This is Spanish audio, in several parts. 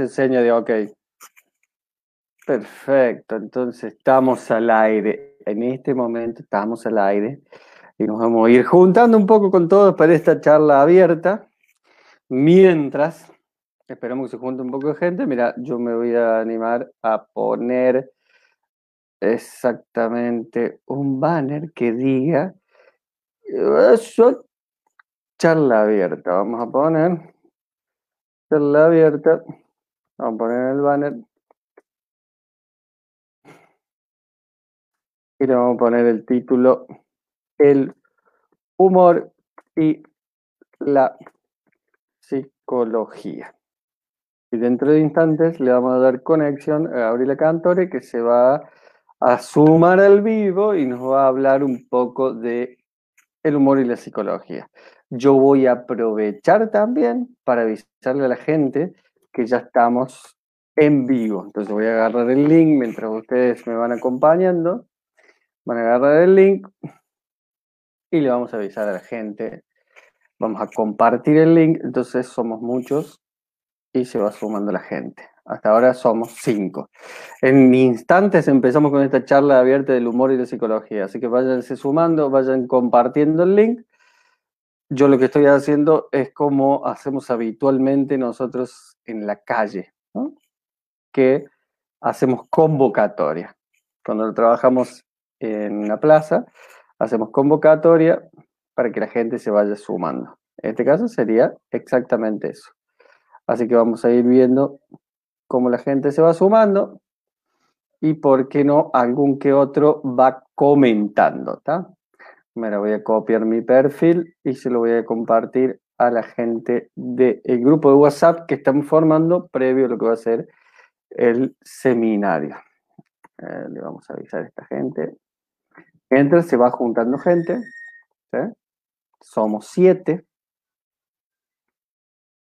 hace de ok. Perfecto, entonces estamos al aire. En este momento estamos al aire y nos vamos a ir juntando un poco con todos para esta charla abierta. Mientras, esperamos que se junte un poco de gente. Mira, yo me voy a animar a poner exactamente un banner que diga eso, charla abierta. Vamos a poner charla abierta. Vamos a poner el banner. Y le vamos a poner el título El humor y la psicología. Y dentro de instantes le vamos a dar conexión a Gabriela Cantore que se va a sumar al vivo y nos va a hablar un poco de el humor y la psicología. Yo voy a aprovechar también para avisarle a la gente que ya estamos en vivo. Entonces voy a agarrar el link mientras ustedes me van acompañando. Van a agarrar el link y le vamos a avisar a la gente. Vamos a compartir el link. Entonces somos muchos y se va sumando la gente. Hasta ahora somos cinco. En instantes empezamos con esta charla abierta del humor y la psicología. Así que váyanse sumando, vayan compartiendo el link. Yo lo que estoy haciendo es como hacemos habitualmente nosotros en la calle, que hacemos convocatoria. Cuando trabajamos en la plaza, hacemos convocatoria para que la gente se vaya sumando. En este caso sería exactamente eso. Así que vamos a ir viendo cómo la gente se va sumando y por qué no algún que otro va comentando. Me voy a copiar mi perfil y se lo voy a compartir a la gente del grupo de WhatsApp que estamos formando previo a lo que va a ser el seminario. Eh, le vamos a avisar a esta gente. Entra, se va juntando gente. Somos siete.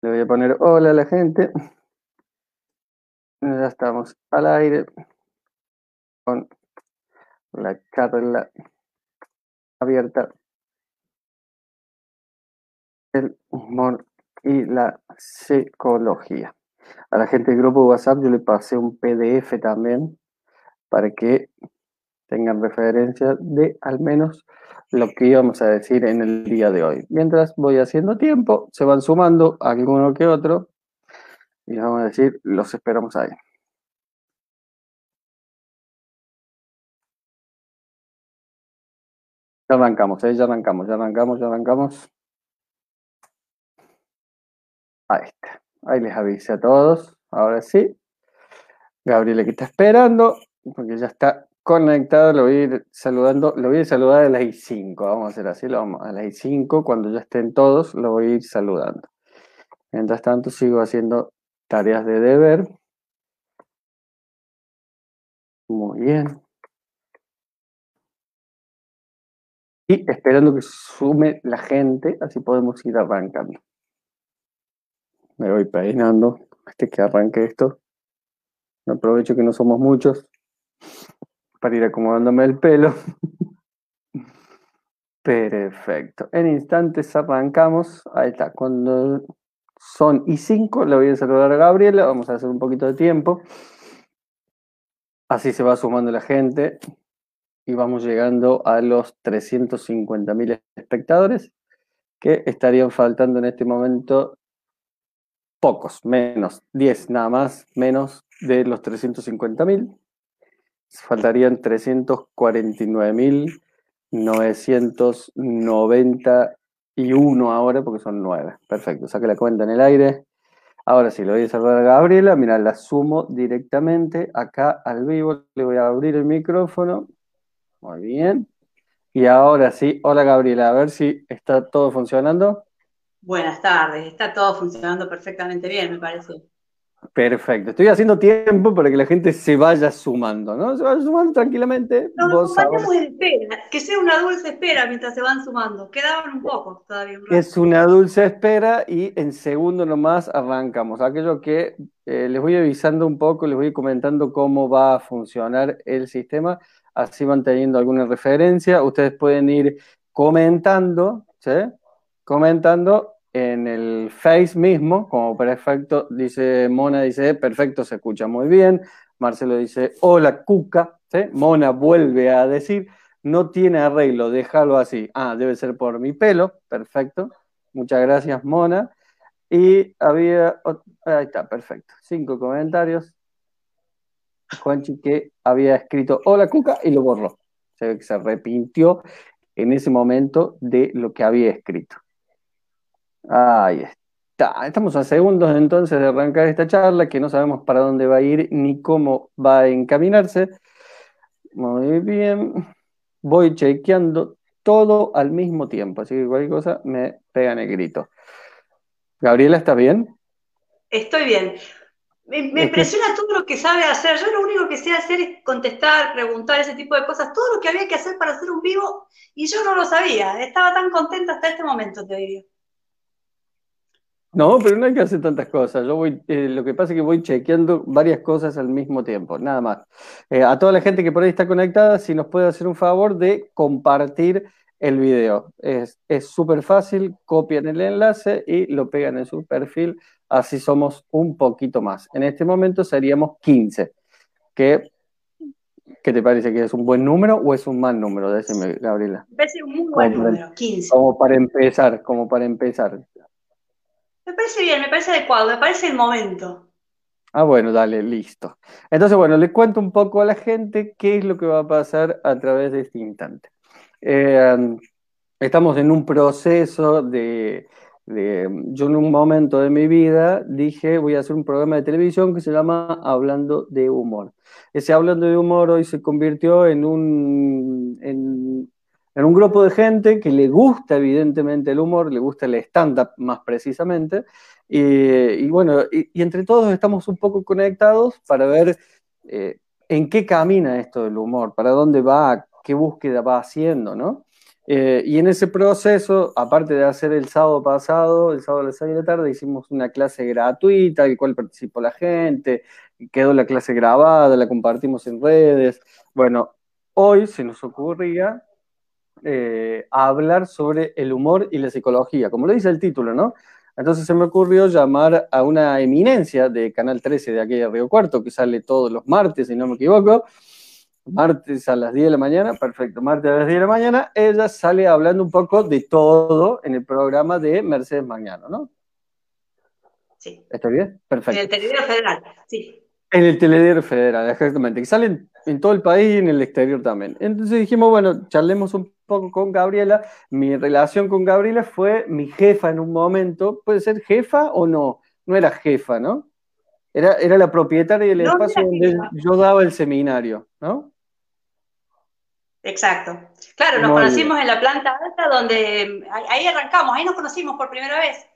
Le voy a poner hola a la gente. Ya estamos al aire con la charla abierta. El humor y la psicología. A la gente del grupo WhatsApp yo le pasé un PDF también para que tengan referencia de al menos lo que íbamos a decir en el día de hoy. Mientras voy haciendo tiempo, se van sumando alguno que otro y vamos a decir, los esperamos ahí. Ya arrancamos, ¿eh? ya arrancamos, ya arrancamos, ya arrancamos. Ahí está. Ahí les avisé a todos. Ahora sí. Gabriela que está esperando, porque ya está conectado, lo voy a ir saludando, lo voy a saludar a las I5, vamos a hacer así, lo vamos, a las I5, cuando ya estén todos, lo voy a ir saludando. Mientras tanto, sigo haciendo tareas de deber. Muy bien. Y esperando que sume la gente, así podemos ir arrancando. Me voy peinando, este que arranque esto. Aprovecho que no somos muchos para ir acomodándome el pelo. Perfecto. En instantes arrancamos. Ahí está. Cuando son y 5, le voy a saludar a Gabriela. Vamos a hacer un poquito de tiempo. Así se va sumando la gente y vamos llegando a los 350.000 espectadores que estarían faltando en este momento pocos, menos, 10 nada más, menos de los 350.000. Faltarían 349.991 ahora porque son 9. Perfecto, saque la cuenta en el aire. Ahora sí, le voy a saludar a Gabriela. Mira, la sumo directamente acá al vivo. Le voy a abrir el micrófono. Muy bien. Y ahora sí, hola Gabriela, a ver si está todo funcionando. Buenas tardes, está todo funcionando perfectamente bien, me parece. Perfecto, estoy haciendo tiempo para que la gente se vaya sumando, ¿no? Se vaya sumando tranquilamente. No, espera, que sea una dulce espera mientras se van sumando. Quedaban un poco todavía. Es una dulce espera y en segundo nomás arrancamos. Aquello que eh, les voy avisando un poco, les voy comentando cómo va a funcionar el sistema, así van teniendo alguna referencia. Ustedes pueden ir comentando, ¿sí? Comentando en el Face mismo, como perfecto, dice Mona, dice, perfecto, se escucha muy bien. Marcelo dice, hola Cuca. Mona vuelve a decir, no tiene arreglo, déjalo así. Ah, debe ser por mi pelo, perfecto. Muchas gracias, Mona. Y había, ahí está, perfecto. Cinco comentarios. Juanchi que había escrito hola Cuca y lo borró. Se arrepintió en ese momento de lo que había escrito. Ahí está. Estamos a segundos entonces de arrancar esta charla que no sabemos para dónde va a ir ni cómo va a encaminarse. Muy bien. Voy chequeando todo al mismo tiempo, así que cualquier cosa me pega grito. Gabriela, ¿estás bien? Estoy bien. Me, impresiona todo lo que sabe hacer. Yo lo único que sé hacer es contestar, preguntar, ese tipo de cosas. Todo lo que había que hacer para hacer un vivo y yo no lo sabía. Estaba tan contenta hasta este momento, te diría. No, pero no hay que hacer tantas cosas. Yo voy, eh, lo que pasa es que voy chequeando varias cosas al mismo tiempo, nada más. Eh, a toda la gente que por ahí está conectada, si nos puede hacer un favor de compartir el video. Es súper fácil, copian el enlace y lo pegan en su perfil, así somos un poquito más. En este momento seríamos 15. ¿Qué, ¿Qué te parece? ¿Que es un buen número o es un mal número? Decime, Gabriela. Me parece un muy buen número, 15. Como para empezar, como para empezar. Me parece bien, me parece adecuado, me parece el momento. Ah, bueno, dale, listo. Entonces, bueno, le cuento un poco a la gente qué es lo que va a pasar a través de este instante. Eh, estamos en un proceso de, yo en un momento de mi vida dije, voy a hacer un programa de televisión que se llama Hablando de Humor. Ese Hablando de Humor hoy se convirtió en un, en, en un grupo de gente que le gusta evidentemente el humor, le gusta el stand-up más precisamente, y, bueno, y, entre todos estamos un poco conectados para ver eh, en qué camina esto del humor, para dónde va, qué búsqueda va haciendo, ¿no? Eh, y en ese proceso, aparte de hacer el sábado pasado, el sábado a las 6 de la tarde, hicimos una clase gratuita, en la cual participó la gente, quedó la clase grabada, la compartimos en redes. Bueno, hoy se nos ocurría eh, hablar sobre el humor y la psicología, como lo dice el título, ¿no? Entonces se me ocurrió llamar a una eminencia de Canal 13 de aquí de Río Cuarto, que sale todos los martes, si no me equivoco, martes a las 10 de la mañana, perfecto, martes a las 10 de la mañana, ella sale hablando un poco de todo en el programa de Mercedes Mañano, ¿no? Sí. ¿Está bien? Perfecto. En el Telediario Federal, sí. En el Telediario Federal, exactamente, que salen en todo el país y en el exterior también. Entonces dijimos, bueno, charlemos un poco con Gabriela. Mi relación con Gabriela fue mi jefa en un momento. ¿Puede ser jefa o no? No era jefa, ¿no? Era, era la propietaria del espacio donde yo daba el seminario, ¿no? Exacto. Claro, nos conocimos en la planta alta donde ahí arrancamos, ahí nos conocimos por primera vez.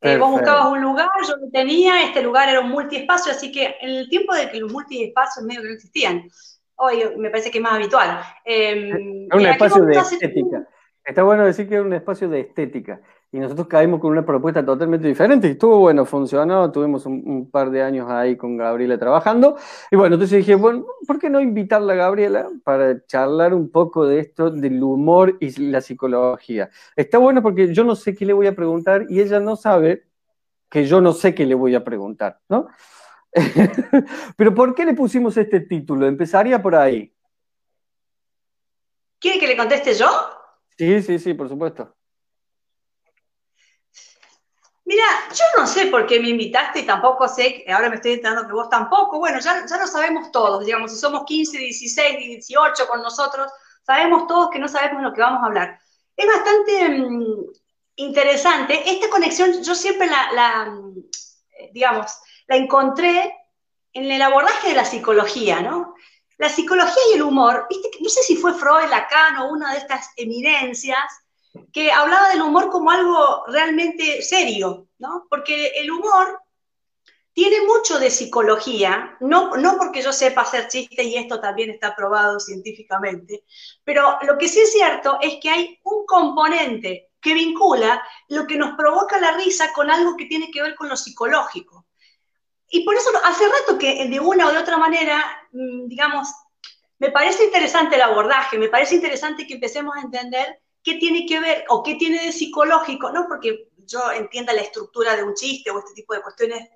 Eh, vos buscabas un lugar, yo lo tenía, este lugar era un multiespacio, así que en el tiempo de que los multiespacios medio que no existían, hoy me parece que es más habitual. Eh, es un espacio de estética. Está bueno decir que es un espacio de estética. Y nosotros caímos con una propuesta totalmente diferente y estuvo bueno, funcionó. Tuvimos un, par de años ahí con Gabriela trabajando. Y bueno, entonces dije, bueno, ¿por qué no invitarla a Gabriela para charlar un poco de esto, del humor y la psicología? Está bueno porque yo no sé qué le voy a preguntar y ella no sabe que yo no sé qué le voy a preguntar, ¿no? Pero ¿por qué le pusimos este título? Empezaría por ahí. ¿Quiere que le conteste yo? Sí, sí, sí, por supuesto. Mira, yo no sé por qué me invitaste y tampoco sé, ahora me estoy enterando que vos tampoco. Bueno, ya, ya lo sabemos todos, digamos, si somos 15, 16, 18 con nosotros, sabemos todos que no sabemos lo que vamos a hablar. Es bastante mm, interesante. Esta conexión, yo siempre la, mm, digamos, la encontré en el abordaje de la psicología, ¿no? La psicología y el humor, no sé si fue Freud, Lacan o una de estas eminencias, que hablaba del humor como algo realmente serio, ¿no? Porque el humor tiene mucho de psicología, no, no porque yo sepa hacer chistes y esto también está probado científicamente, pero lo que sí es cierto es que hay un componente que vincula lo que nos provoca la risa con algo que tiene que ver con lo psicológico. Y por eso hace rato que de una o de otra manera, mm, digamos, me parece interesante el abordaje, me parece interesante que empecemos a entender qué tiene que ver o qué tiene de psicológico, ¿no? Porque yo entienda la estructura de un chiste o este tipo de cuestiones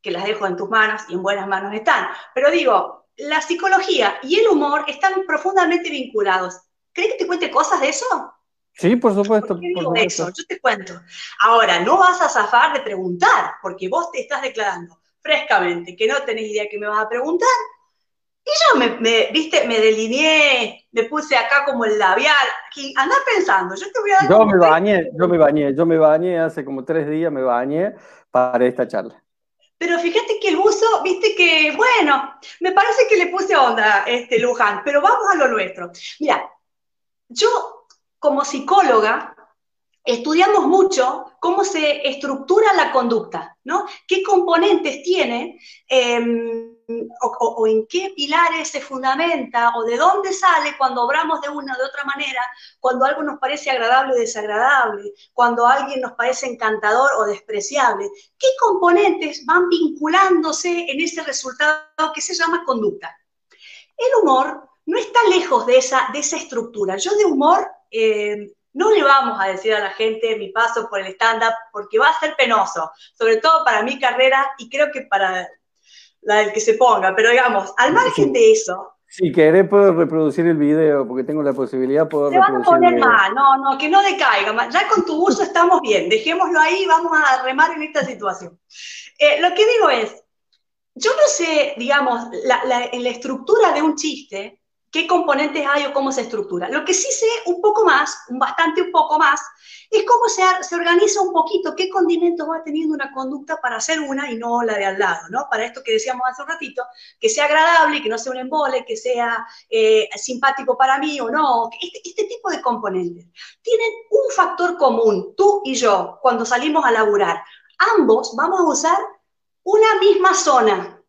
que las dejo en tus manos y en buenas manos están. Pero digo, la psicología y el humor están profundamente vinculados. ¿Crees que te cuente cosas de eso? Sí, por supuesto. ¿Por digo eso? Yo te cuento. Ahora, no vas a zafar de preguntar, porque vos te estás declarando frescamente que no tenés idea que me vas a preguntar. Y yo me, viste, me delineé, me puse acá como el labial. Andá pensando, yo te voy a dar. Yo me bañé, yo me bañé, yo me bañé hace como tres días, me bañé para esta charla. Pero fíjate que el uso, viste que, bueno, me parece que le puse onda, este Luján, pero vamos a lo nuestro. Mira, yo como psicóloga estudiamos mucho cómo se estructura la conducta, ¿no? ¿Qué componentes tiene em, o, en qué pilares se fundamenta o de dónde sale cuando obramos de una o de otra manera, cuando algo nos parece agradable o desagradable, cuando alguien nos parece encantador o despreciable? ¿Qué componentes van vinculándose en ese resultado que se llama conducta? El humor no está lejos de esa, de esa estructura. Yo de humor em, no le vamos a decir a la gente mi paso por el stand-up porque va a ser penoso, sobre todo para mi carrera y creo que para la del que se ponga, pero digamos, al margen de eso. Si querés puedo reproducir el video, porque tengo la posibilidad poder Se van a poner mal, no, no, que no decaiga. Ya con tu uso estamos bien, dejémoslo ahí, vamos a remar en esta situación. Eh, lo que digo es, yo no sé, digamos, en la estructura de un chiste, qué componentes hay o cómo se estructura. Lo que sí sé un poco más, bastante un poco más, es cómo se, se organiza un poquito, qué condimentos va teniendo una conducta para hacer una y no la de al lado, ¿no? Para esto que decíamos hace un ratito, que sea agradable, que no sea un embole, que sea eh, simpático para mí o no, este, este tipo de componentes. Tienen un factor común, tú y yo, cuando salimos a laburar. Ambos vamos a usar una misma zona,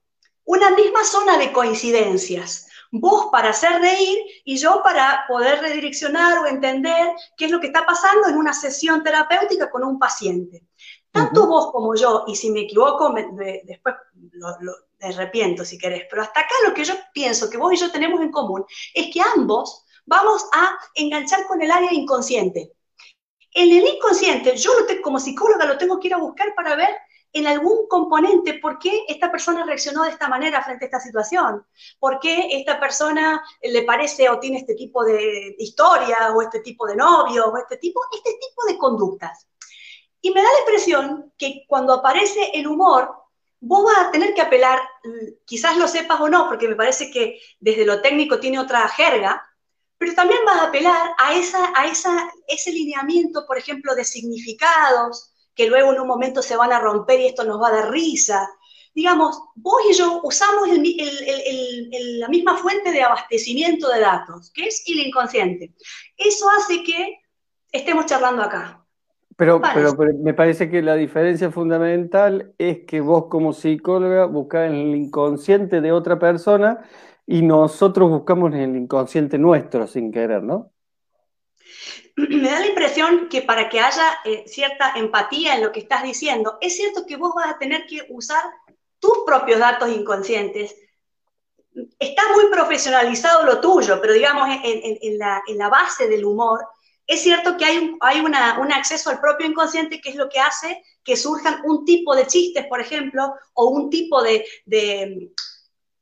una misma zona de coincidencias vos para hacer reír y yo para poder redireccionar o entender qué es lo que está pasando en una sesión terapéutica con un paciente. Tanto vos como yo, y si me equivoco, después lo, arrepiento si querés, pero hasta acá lo que yo pienso que vos y yo tenemos en común es que ambos vamos a enganchar con el área inconsciente. En el inconsciente, yo lo como psicóloga lo tengo que ir a buscar para ver en algún componente por qué esta persona reaccionó de esta manera frente a esta situación, por qué esta persona le parece o tiene este tipo de historia o este tipo de novio o este tipo, este tipo de conductas. Y me da la impresión que cuando aparece el humor, vos vas a tener que apelar, quizás lo sepas o no, porque me parece que desde lo técnico tiene otra jerga, pero también vas a apelar a, esa, a esa, ese lineamiento, por ejemplo, de significados, que luego en un momento se van a romper y esto nos va a dar risa. Digamos, vos y yo usamos la misma fuente de abastecimiento de datos, que es el inconsciente. Eso hace que estemos charlando acá. Pero, pero, me parece que la diferencia fundamental es que vos como psicóloga buscás en el inconsciente de otra persona y nosotros buscamos en el inconsciente nuestro sin querer, ¿no? me da la impresión que para que haya eh, cierta empatía en lo que estás diciendo, es cierto que vos vas a tener que usar tus propios datos inconscientes. Está muy profesionalizado lo tuyo, pero digamos en, la, base del humor, es cierto que hay, un, acceso al propio inconsciente que es lo que hace que surjan un tipo de chistes, por ejemplo, o un tipo de, de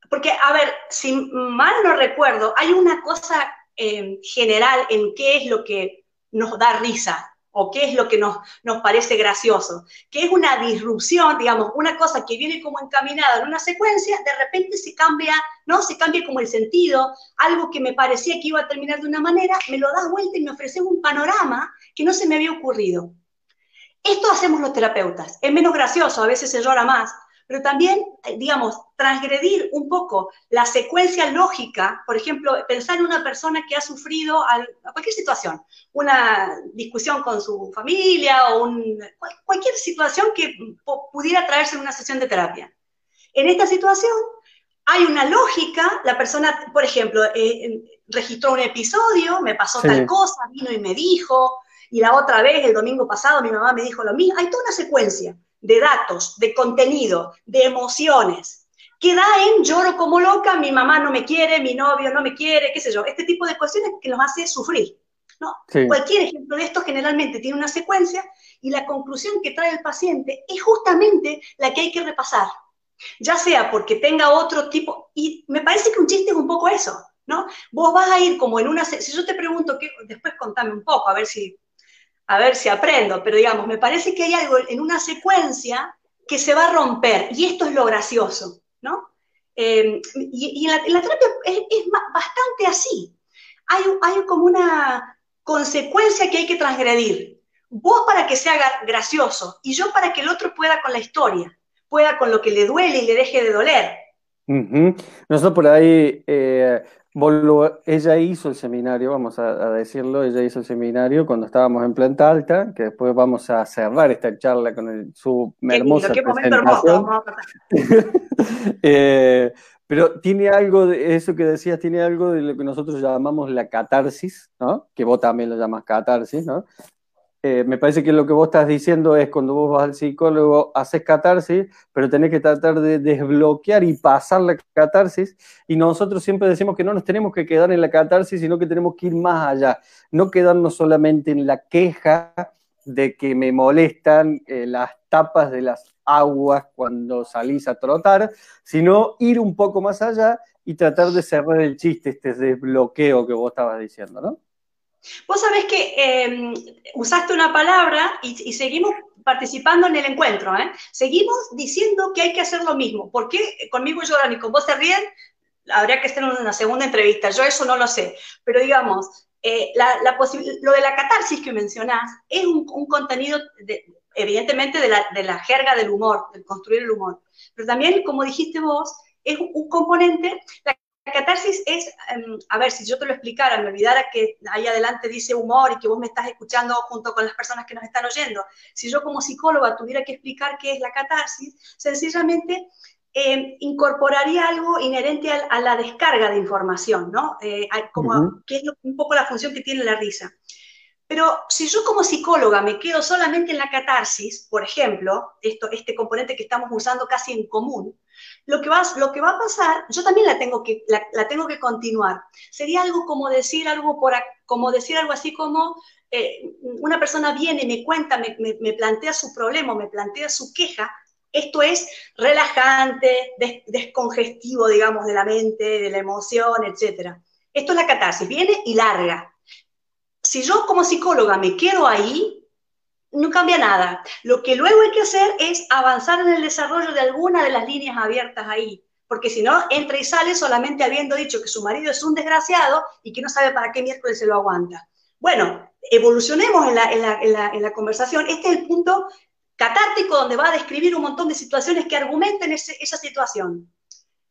porque, a ver, si mal no recuerdo, hay una cosa eh, general en qué es lo que nos da risa o qué es lo que nos, nos parece gracioso, que es una disrupción, digamos, una cosa que viene como encaminada en una secuencia, de repente se cambia, ¿no? Se cambia como el sentido, algo que me parecía que iba a terminar de una manera, me lo das vuelta y me ofreces un panorama que no se me había ocurrido. Esto hacemos los terapeutas, es menos gracioso, a veces se llora más, pero también, eh, digamos, transgredir un poco la secuencia lógica, por ejemplo, pensar en una persona que ha sufrido a cualquier situación, una discusión con su familia o cualquier situación que pudiera traerse en una sesión de terapia. En esta situación hay una lógica, la persona, por ejemplo, eh, registró un episodio, me pasó tal cosa, vino y me dijo, y la otra vez, el domingo pasado, mi mamá me dijo lo mismo, hay toda una secuencia de datos, de contenido, de emociones, que da en lloro como loca, mi mamá no me quiere, mi novio no me quiere, qué sé yo, este tipo de cuestiones que nos hace sufrir. ¿no? Cualquier ejemplo de esto generalmente tiene una secuencia y la conclusión que trae el paciente es justamente la que hay que repasar. Ya sea porque tenga otro tipo, y me parece que un chiste es un poco eso, ¿no? Vos vas a ir como en una, si yo te pregunto, que, después contame un poco, a ver si, a ver si aprendo, pero digamos, me parece que hay algo en una secuencia que se va a romper, y esto es lo gracioso, ¿no? Eh, y, en, la, terapia es, bastante así. Hay, como una consecuencia que hay que transgredir. Vos para que se haga gracioso y yo para que el otro pueda con la historia, pueda con lo que le duele y le deje de doler. Nosotros por ahí eh, ella hizo el seminario, vamos a, decirlo, ella hizo el seminario cuando estábamos en planta alta, que después vamos a cerrar esta charla con el, su hermosa qué presentación. Eh, pero tiene algo de eso que decías, tiene algo de lo que nosotros llamamos la catarsis, ¿no? Que vos también lo llamas catarsis, ¿no? Eh, me parece que lo que vos estás diciendo es cuando vos vas al psicólogo, haces catarsis, pero tenés que tratar de desbloquear y pasar la catarsis. Y nosotros siempre decimos que no nos tenemos que quedar en la catarsis, sino que tenemos que ir más allá. No quedarnos solamente en la queja de que me molestan eh, las tapas de las aguas cuando salís a trotar, sino ir un poco más allá y tratar de cerrar el chiste, este desbloqueo que vos estabas diciendo, ¿no? Vos sabés que em, usaste una palabra y, seguimos participando en el encuentro, ¿eh? Seguimos diciendo que hay que hacer lo mismo. ¿Por qué conmigo lloran y con vos se ríen? Habría que hacer una segunda entrevista. Yo eso no lo sé. Pero digamos, eh, lo de la catarsis que mencionás es un, contenido, evidentemente, de la, de la jerga del humor, del construir el humor. Pero también, como dijiste vos, es un componente, la la catarsis es, em, a ver, si yo te lo explicara, me olvidara que ahí adelante dice humor y que vos me estás escuchando junto con las personas que nos están oyendo. Si yo como psicóloga tuviera que explicar qué es la catarsis, sencillamente em, incorporaría algo inherente a, la descarga de información, ¿no? Eh, como, que es un poco la función que tiene la risa. Pero si yo como psicóloga me quedo solamente en la catarsis, por ejemplo, esto, este componente que estamos usando casi en común, lo que, va, lo que va a pasar, yo también la tengo que, la, tengo que continuar. Sería algo como decir algo, por, como decir algo así como eh, una persona viene, me cuenta, me, plantea su problema, me plantea su queja. Esto es relajante, descongestivo, digamos, de la mente, de la emoción, etc. Esto es la catarsis, viene y larga. Si yo como psicóloga me quedo ahí, no cambia nada. Lo que luego hay que hacer es avanzar en el desarrollo de alguna de las líneas abiertas ahí, porque si no, entra y sale solamente habiendo dicho que su marido es un desgraciado y que no sabe para qué miércoles se lo aguanta. Bueno, evolucionemos en la, conversación. Este es el punto catártico donde va a describir un montón de situaciones que argumenten esa situación.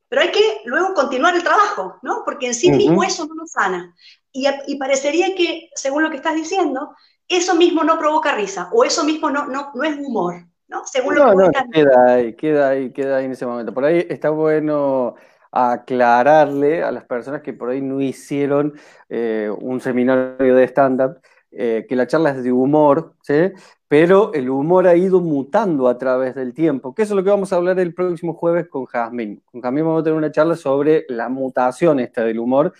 Pero hay que luego continuar el trabajo, ¿no? Porque en sí mismo eso no nos sana. Y, y parecería que, según lo que estás diciendo, eso mismo no provoca risa o eso mismo no, no, no es humor, ¿no? Según lo que no, queda ahí, queda ahí, queda ahí en ese momento. Por ahí está bueno aclararle a las personas que por ahí no hicieron eh, un seminario de stand-up, eh, que la charla es de humor, ¿sí? pero el humor ha ido mutando a través del tiempo, que eso es lo que vamos a hablar el próximo jueves con Jazmín. Con Jazmín vamos a tener una charla sobre la mutación esta del humor,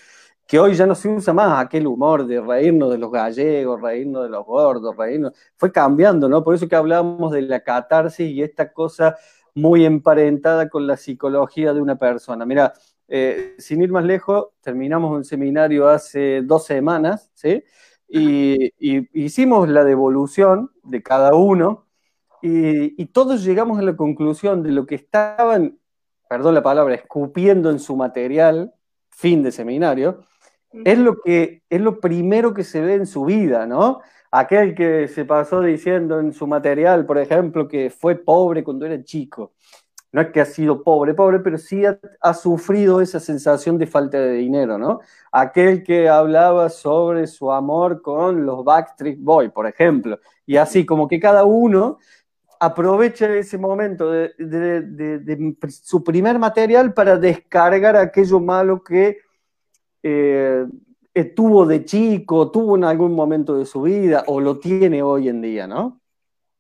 que hoy ya no se usa más aquel humor de reírnos de los gallegos, reírnos de los gordos, reírnos, fue cambiando, ¿no? Por eso que hablábamos de la catarsis y esta cosa muy emparentada con la psicología de una persona. Mira, eh, sin ir más lejos, terminamos un seminario hace dos semanas, ¿sí? Y, hicimos la devolución de cada uno y, y todos llegamos a la conclusión de lo que estaban, perdón la palabra, escupiendo en su material, fin de seminario, es lo que es lo primero que se ve en su vida, ¿no? Aquel que se pasó diciendo en su material, por ejemplo, que fue pobre cuando era chico. No es que ha sido pobre, pobre, pero sí ha, sufrido esa sensación de falta de dinero, ¿no? Aquel que hablaba sobre su amor con los Backstreet Boys, por ejemplo. Y así, como que cada uno aprovecha ese momento de, de su primer material para descargar aquello malo que eh, tuvo de chico, tuvo en algún momento de su vida o lo tiene hoy en día, ¿no?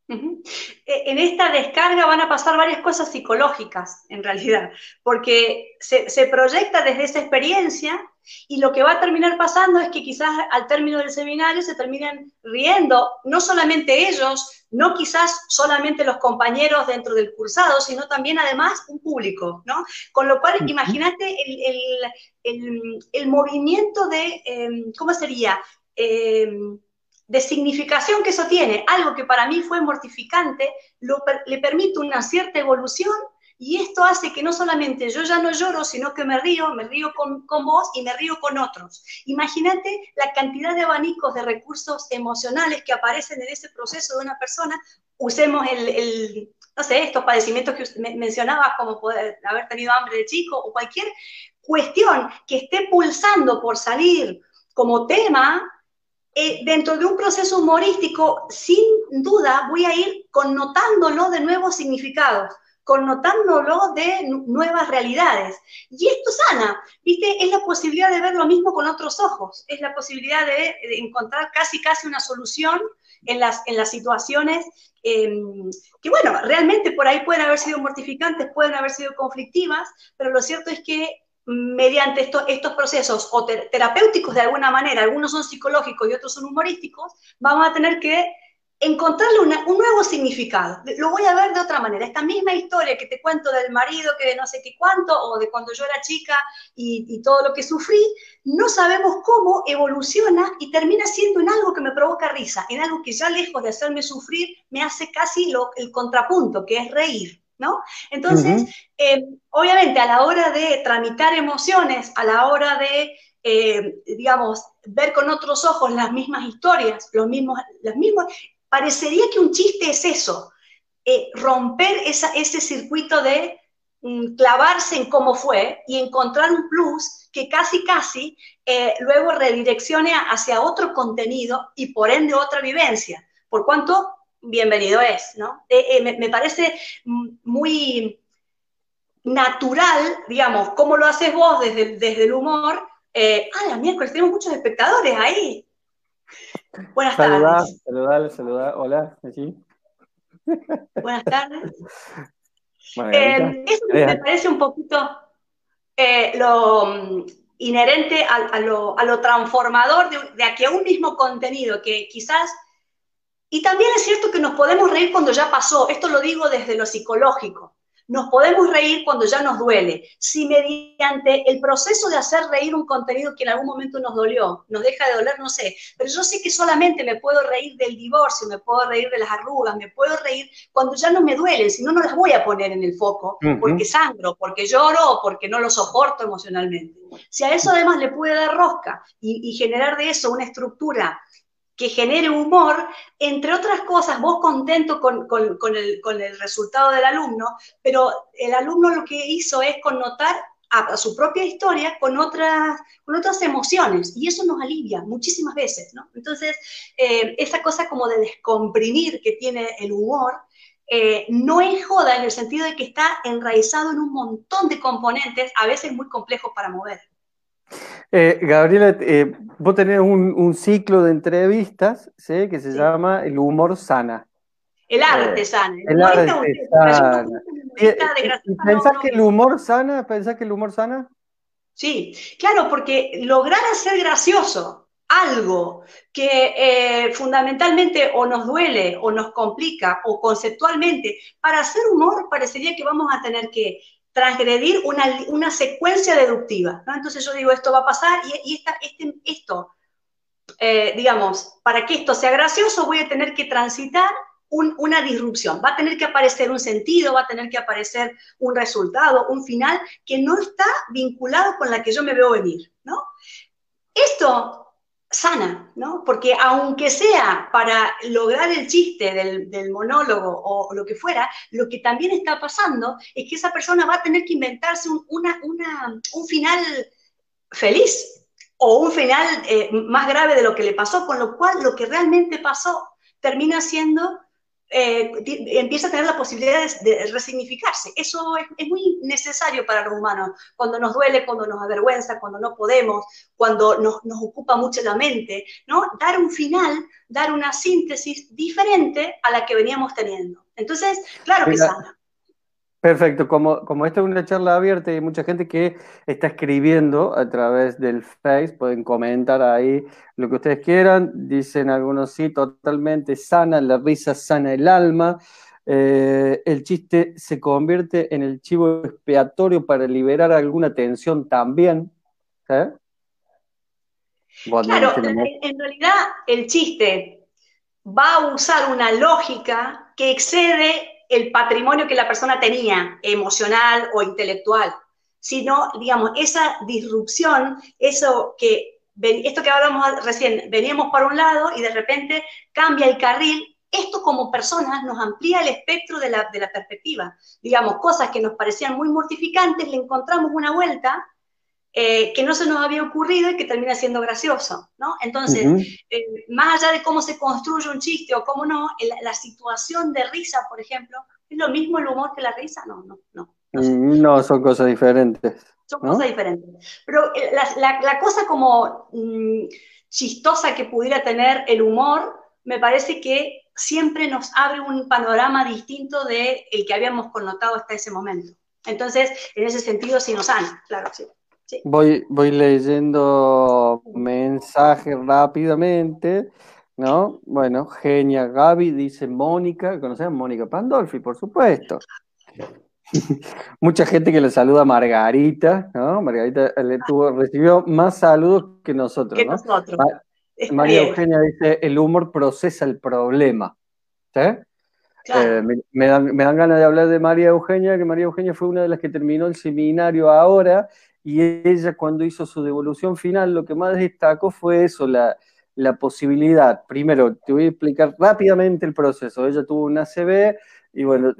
En esta descarga van a pasar varias cosas psicológicas, en realidad, porque se, se, proyecta desde esa experiencia y lo que va a terminar pasando es que quizás al término del seminario se terminen riendo, no solamente ellos, no quizás solamente los compañeros dentro del cursado, sino también además un público, ¿no? Con lo cual, imagínate el, movimiento de, em, ¿cómo sería? Em, de significación que eso tiene, algo que para mí fue mortificante, le permite una cierta evolución y esto hace que no solamente yo ya no lloro, sino que me río, me río con, vos y me río con otros. Imagínate la cantidad de abanicos de recursos emocionales que aparecen en ese proceso de una persona. Usemos el, no sé, estos padecimientos que mencionaba, como poder haber tenido hambre de chico o cualquier cuestión que esté pulsando por salir como tema, eh, dentro de un proceso humorístico, sin duda voy a ir connotándolo de nuevos significados connotándolo de nuevas realidades. Y esto sana, ¿viste? Es la posibilidad de ver lo mismo con otros ojos, es la posibilidad de, encontrar casi, casi una solución en las, en las situaciones em, que, bueno, realmente por ahí pueden haber sido mortificantes, pueden haber sido conflictivas, pero lo cierto es que mediante estos procesos o terapéuticos de alguna manera, algunos son psicológicos y otros son humorísticos, vamos a tener que encontrarle un nuevo significado. Lo voy a ver de otra manera. Esta misma historia que te cuento del marido que de no sé qué cuánto, o de cuando yo era chica y, todo lo que sufrí, no sabemos cómo evoluciona y termina siendo en algo que me provoca risa, en algo que ya lejos de hacerme sufrir, me hace casi lo, el contrapunto, que es reír. ¿No? Entonces, eh, obviamente a la hora de tramitar emociones, a la hora de eh, digamos, ver con otros ojos las mismas historias, los mismos, las mismas, Parecería que un chiste es eso, eh, romper ese circuito de mm, clavarse en cómo fue y encontrar un plus que casi, casi eh, luego redireccione hacia otro contenido y por ende otra vivencia. Por cuanto, bienvenido es, ¿no? Eh, me, parece muy natural, digamos, cómo lo haces vos desde, desde el humor. ah, la miércoles tenemos muchos espectadores ahí. Buenas tardes. Saludar, saludar. Hola, ¿sí? Buenas tardes. Eh, eso me parece un poquito eh, lo mm, inherente a, lo, transformador de, de aquí a un mismo contenido que quizás y también es cierto que nos podemos reír cuando ya pasó, esto lo digo desde lo psicológico. Nos podemos reír cuando ya nos duele. Si mediante el proceso de hacer reír un contenido que en algún momento nos dolió, nos deja de doler, no sé, pero yo sé que solamente me puedo reír del divorcio, me puedo reír de las arrugas, me puedo reír cuando ya no me duelen, si no, no las voy a poner en el foco, porque sangro, porque lloro porque no lo soporto emocionalmente. Si a eso además le puede dar rosca y, y generar de eso una estructura que genere humor, entre otras cosas, vos contento con, el, resultado del alumno, pero el alumno lo que hizo es connotar a, su propia historia con otras, con otras emociones, y eso nos alivia muchísimas veces, ¿no? Entonces, eh, esa cosa como de descomprimir que tiene el humor, eh, no es joda en el sentido de que está enraizado en un montón de componentes, a veces muy complejos para mover. Eh, Gabriela, eh, vos tenés un, ciclo de entrevistas que se llama El humor sana. El arte eh, sana. El, arte sana. ¿Pensás que el humor sana? ¿Pensás que el humor sana? Sí, claro, porque lograr hacer gracioso algo que fundamentalmente o nos duele o nos complica o conceptualmente, para hacer humor parecería que vamos a tener que transgredir una, secuencia deductiva. Entonces yo digo, esto va a pasar y, este, esto, eh, digamos, para que esto sea gracioso voy a tener que transitar una disrupción. Va a tener que aparecer un sentido, va a tener que aparecer un resultado, un final que no está vinculado con la que yo me veo venir. ¿no? Esto sana, ¿no? Porque aunque sea para lograr el chiste del, monólogo o lo que fuera, lo que también está pasando es que esa persona va a tener que inventarse un, final feliz o un final eh, más grave de lo que le pasó, con lo cual lo que realmente pasó termina siendo eh, empieza a tener la posibilidad de, resignificarse. Eso es, muy necesario para los humanos, cuando nos duele, cuando nos avergüenza, cuando no podemos, cuando nos, ocupa mucho la mente, ¿no? Dar un final, dar una síntesis diferente a la que veníamos teniendo. Entonces, claro que sana. Perfecto, como, como esta es una charla abierta y hay mucha gente que está escribiendo a través del Face, pueden comentar ahí lo que ustedes quieran, dicen algunos sí, totalmente sana, la risa sana el alma, eh, el chiste se convierte en el chivo expiatorio para liberar alguna tensión también. ¿eh? Claro, en realidad el chiste va a usar una lógica que excede el patrimonio que la persona tenía, emocional o intelectual, sino, digamos, esa disrupción, eso que, esto que hablamos recién, veníamos por un lado y de repente cambia el carril, esto como personas nos amplía el espectro de la, de la perspectiva. Digamos, cosas que nos parecían muy mortificantes, le encontramos una vuelta eh, que no se nos había ocurrido y que termina siendo gracioso, ¿no? Entonces, eh, más allá de cómo se construye un chiste o cómo no, la, situación de risa, por ejemplo, ¿es lo mismo el humor que la risa? No, no, no. No, mm, son cosas diferentes. Son cosas diferentes. Pero eh, la, cosa como mm, chistosa que pudiera tener el humor, me parece que siempre nos abre un panorama distinto de el que habíamos connotado hasta ese momento. Entonces, en ese sentido, sí nos sana, claro, sí. Voy, voy leyendo mensajes rápidamente, ¿no? Bueno, Genia Gaby dice Mónica, ¿conocen Mónica Pandolfi? Por supuesto. Mucha gente que le saluda a Margarita, ¿no? Margarita le tuvo, recibió más saludos que nosotros, que nosotros. María Eugenia dice, el humor procesa el problema. ¿Sí? Eh, me, dan, me, dan, ganas de hablar de María Eugenia, que María Eugenia fue una de las que terminó el seminario ahora y ella cuando hizo su devolución final lo que más destacó fue eso, la, posibilidad. Primero, te voy a explicar rápidamente el proceso. Ella tuvo una ACV y bueno,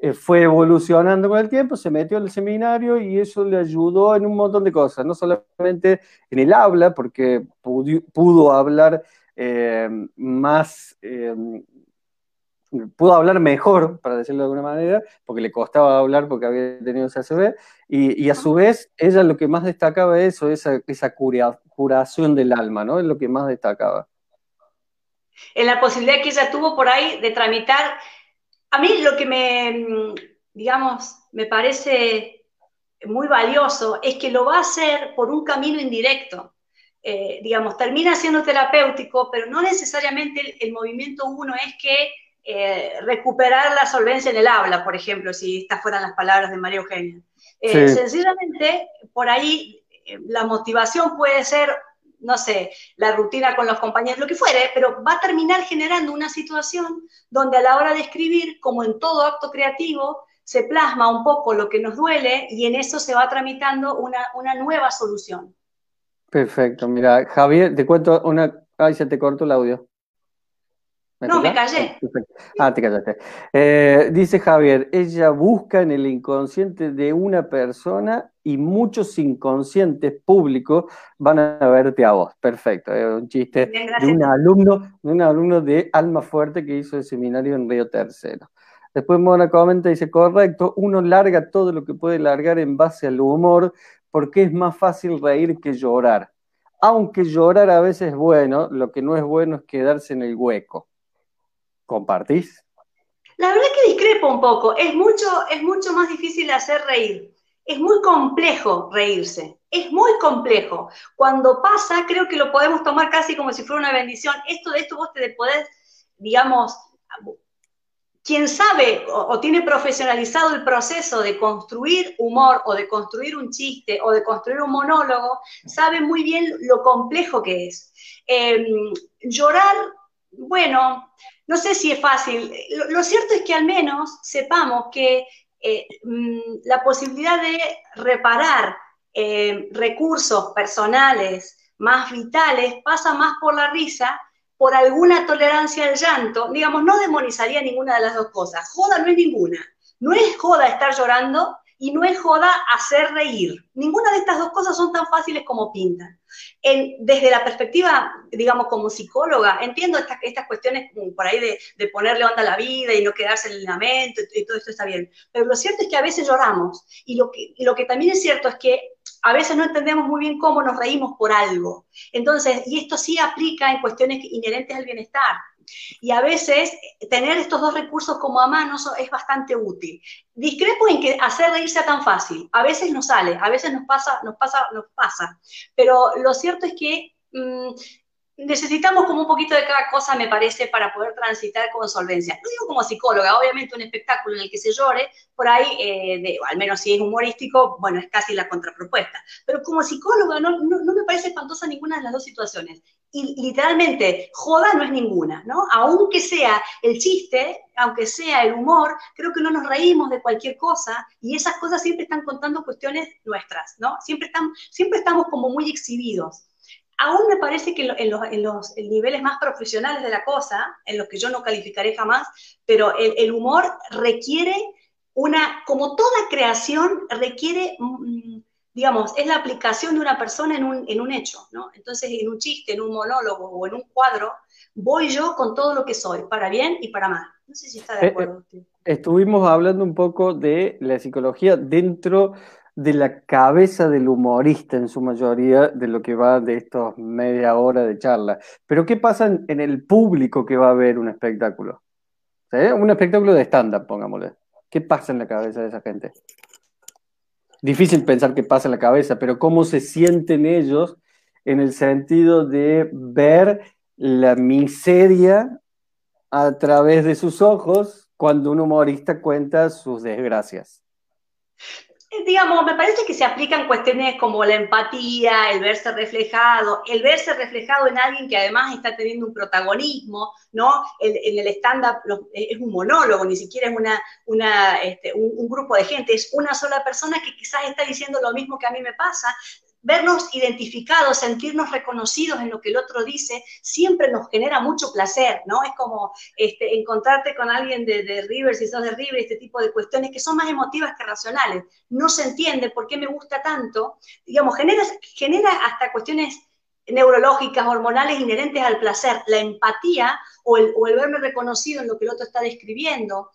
eh, fue evolucionando con el tiempo, se metió el seminario y eso le ayudó en un montón de cosas, no solamente en el habla, porque pudo, hablar eh, más, eh, pudo hablar mejor, para decirlo de alguna manera, porque le costaba hablar porque había tenido ese ACV, y, a su vez ella lo que más destacaba eso, esa, esa curación del alma, ¿no? Es lo que más destacaba. En la posibilidad que ella tuvo por ahí de tramitar, a mí lo que me, digamos, me parece muy valioso es que lo va a hacer por un camino indirecto. Eh, digamos, termina siendo terapéutico, pero no necesariamente el movimiento uno es que eh, recuperar la solvencia en el habla, por ejemplo, si estas fueran las palabras de María Eugenia. Eh, sencillamente, por ahí eh, la motivación puede ser, no sé, la rutina con los compañeros, lo que fuere, pero va a terminar generando una situación donde a la hora de escribir, como en todo acto creativo, se plasma un poco lo que nos duele y en eso se va tramitando una, una nueva solución. Perfecto, mira, Javier, te cuento una... Ay, se te cortó el audio no, me callé. Ah, te callaste. Eh, dice Javier, ella busca en el inconsciente de una persona y muchos inconscientes públicos van a verte a vos. Perfecto, es un chiste de un alumno, de un alumno de Alma Fuerte que hizo el seminario en Río Tercero. Después Mona comenta, dice, correcto, uno larga todo lo que puede largar en base al humor porque es más fácil reír que llorar. Aunque llorar a veces es bueno, lo que no es bueno es quedarse en el hueco. ¿Compartís? La verdad que discrepo un poco. Es mucho, es mucho más difícil hacer reír. Es muy complejo reírse. Es muy complejo. Cuando pasa, creo que lo podemos tomar casi como si fuera una bendición. Esto de esto vos te podés, digamos, quien sabe o, tiene profesionalizado el proceso de construir humor o de construir un chiste o de construir un monólogo, sabe muy bien lo complejo que es. Em, llorar, bueno, no sé si es fácil. Lo, cierto es que al menos sepamos que eh, mm, la posibilidad de reparar eh, recursos personales más vitales pasa más por la risa, por alguna tolerancia al llanto. Digamos, no demonizaría ninguna de las dos cosas. Joda no es ninguna. No es joda estar llorando y no es joda hacer reír. Ninguna de estas dos cosas son tan fáciles como pintan. desde la perspectiva, digamos, como psicóloga, entiendo estas, cuestiones por ahí de, ponerle onda a la vida y no quedarse en el lamento y, todo esto está bien. Pero lo cierto es que a veces lloramos y lo que, lo que también es cierto es que a veces no entendemos muy bien cómo nos reímos por algo. Entonces, y esto sí aplica en cuestiones inherentes al bienestar. Y a veces tener estos dos recursos como a mano es bastante útil. Discrepo en que hacer reír sea tan fácil. A veces nos sale, a veces nos pasa, nos pasa, nos pasa. Pero lo cierto es que mm, necesitamos como un poquito de cada cosa, me parece, para poder transitar con solvencia. No digo como psicóloga, obviamente un espectáculo en el que se llore, por ahí, eh, al menos si es humorístico, bueno, es casi la contrapropuesta. Pero como psicóloga no, no, me parece espantosa ninguna de las dos situaciones. Y literalmente, joda no es ninguna, ¿no? Aunque sea el chiste, aunque sea el humor, creo que no nos reímos de cualquier cosa y esas cosas siempre están contando cuestiones nuestras, ¿no? Siempre, están, siempre estamos como muy exhibidos aún me parece que en los, niveles más profesionales de la cosa, en los que yo no calificaré jamás, pero el, humor requiere una, como toda creación, requiere, mm, digamos, es la aplicación de una persona en un, en un hecho, ¿no? Entonces, en un chiste, en un monólogo o en un cuadro, voy yo con todo lo que soy, para bien y para mal. No sé si está de eh, acuerdo. Eh, estuvimos hablando un poco de la psicología dentro de la cabeza del humorista en su mayoría de lo que va de estos media hora de charla. Pero ¿qué pasa en, el público que va a ver un espectáculo? Un espectáculo de stand-up, pongámosle. ¿Qué pasa en la cabeza de esa gente? Difícil pensar qué pasa en la cabeza, pero cómo se sienten ellos en el sentido de ver la miseria a través de sus ojos cuando un humorista cuenta sus desgracias. Digamos, me parece que se aplican cuestiones como la empatía, el verse reflejado, el verse reflejado en alguien que además está teniendo un protagonismo, ¿no? en el stand-up es un monólogo, ni siquiera es una, una, este, un, grupo de gente, es una sola persona que quizás está diciendo lo mismo que a mí me pasa, vernos identificados, sentirnos reconocidos en lo que el otro dice, siempre nos genera mucho placer, ¿no? Es como este, encontrarte con alguien de, de, River, si sos de River, este tipo de cuestiones que son más emotivas que racionales. No se entiende por qué me gusta tanto. Digamos, genera, genera hasta cuestiones neurológicas, hormonales inherentes al placer, la empatía o el, o el verme reconocido en lo que el otro está describiendo.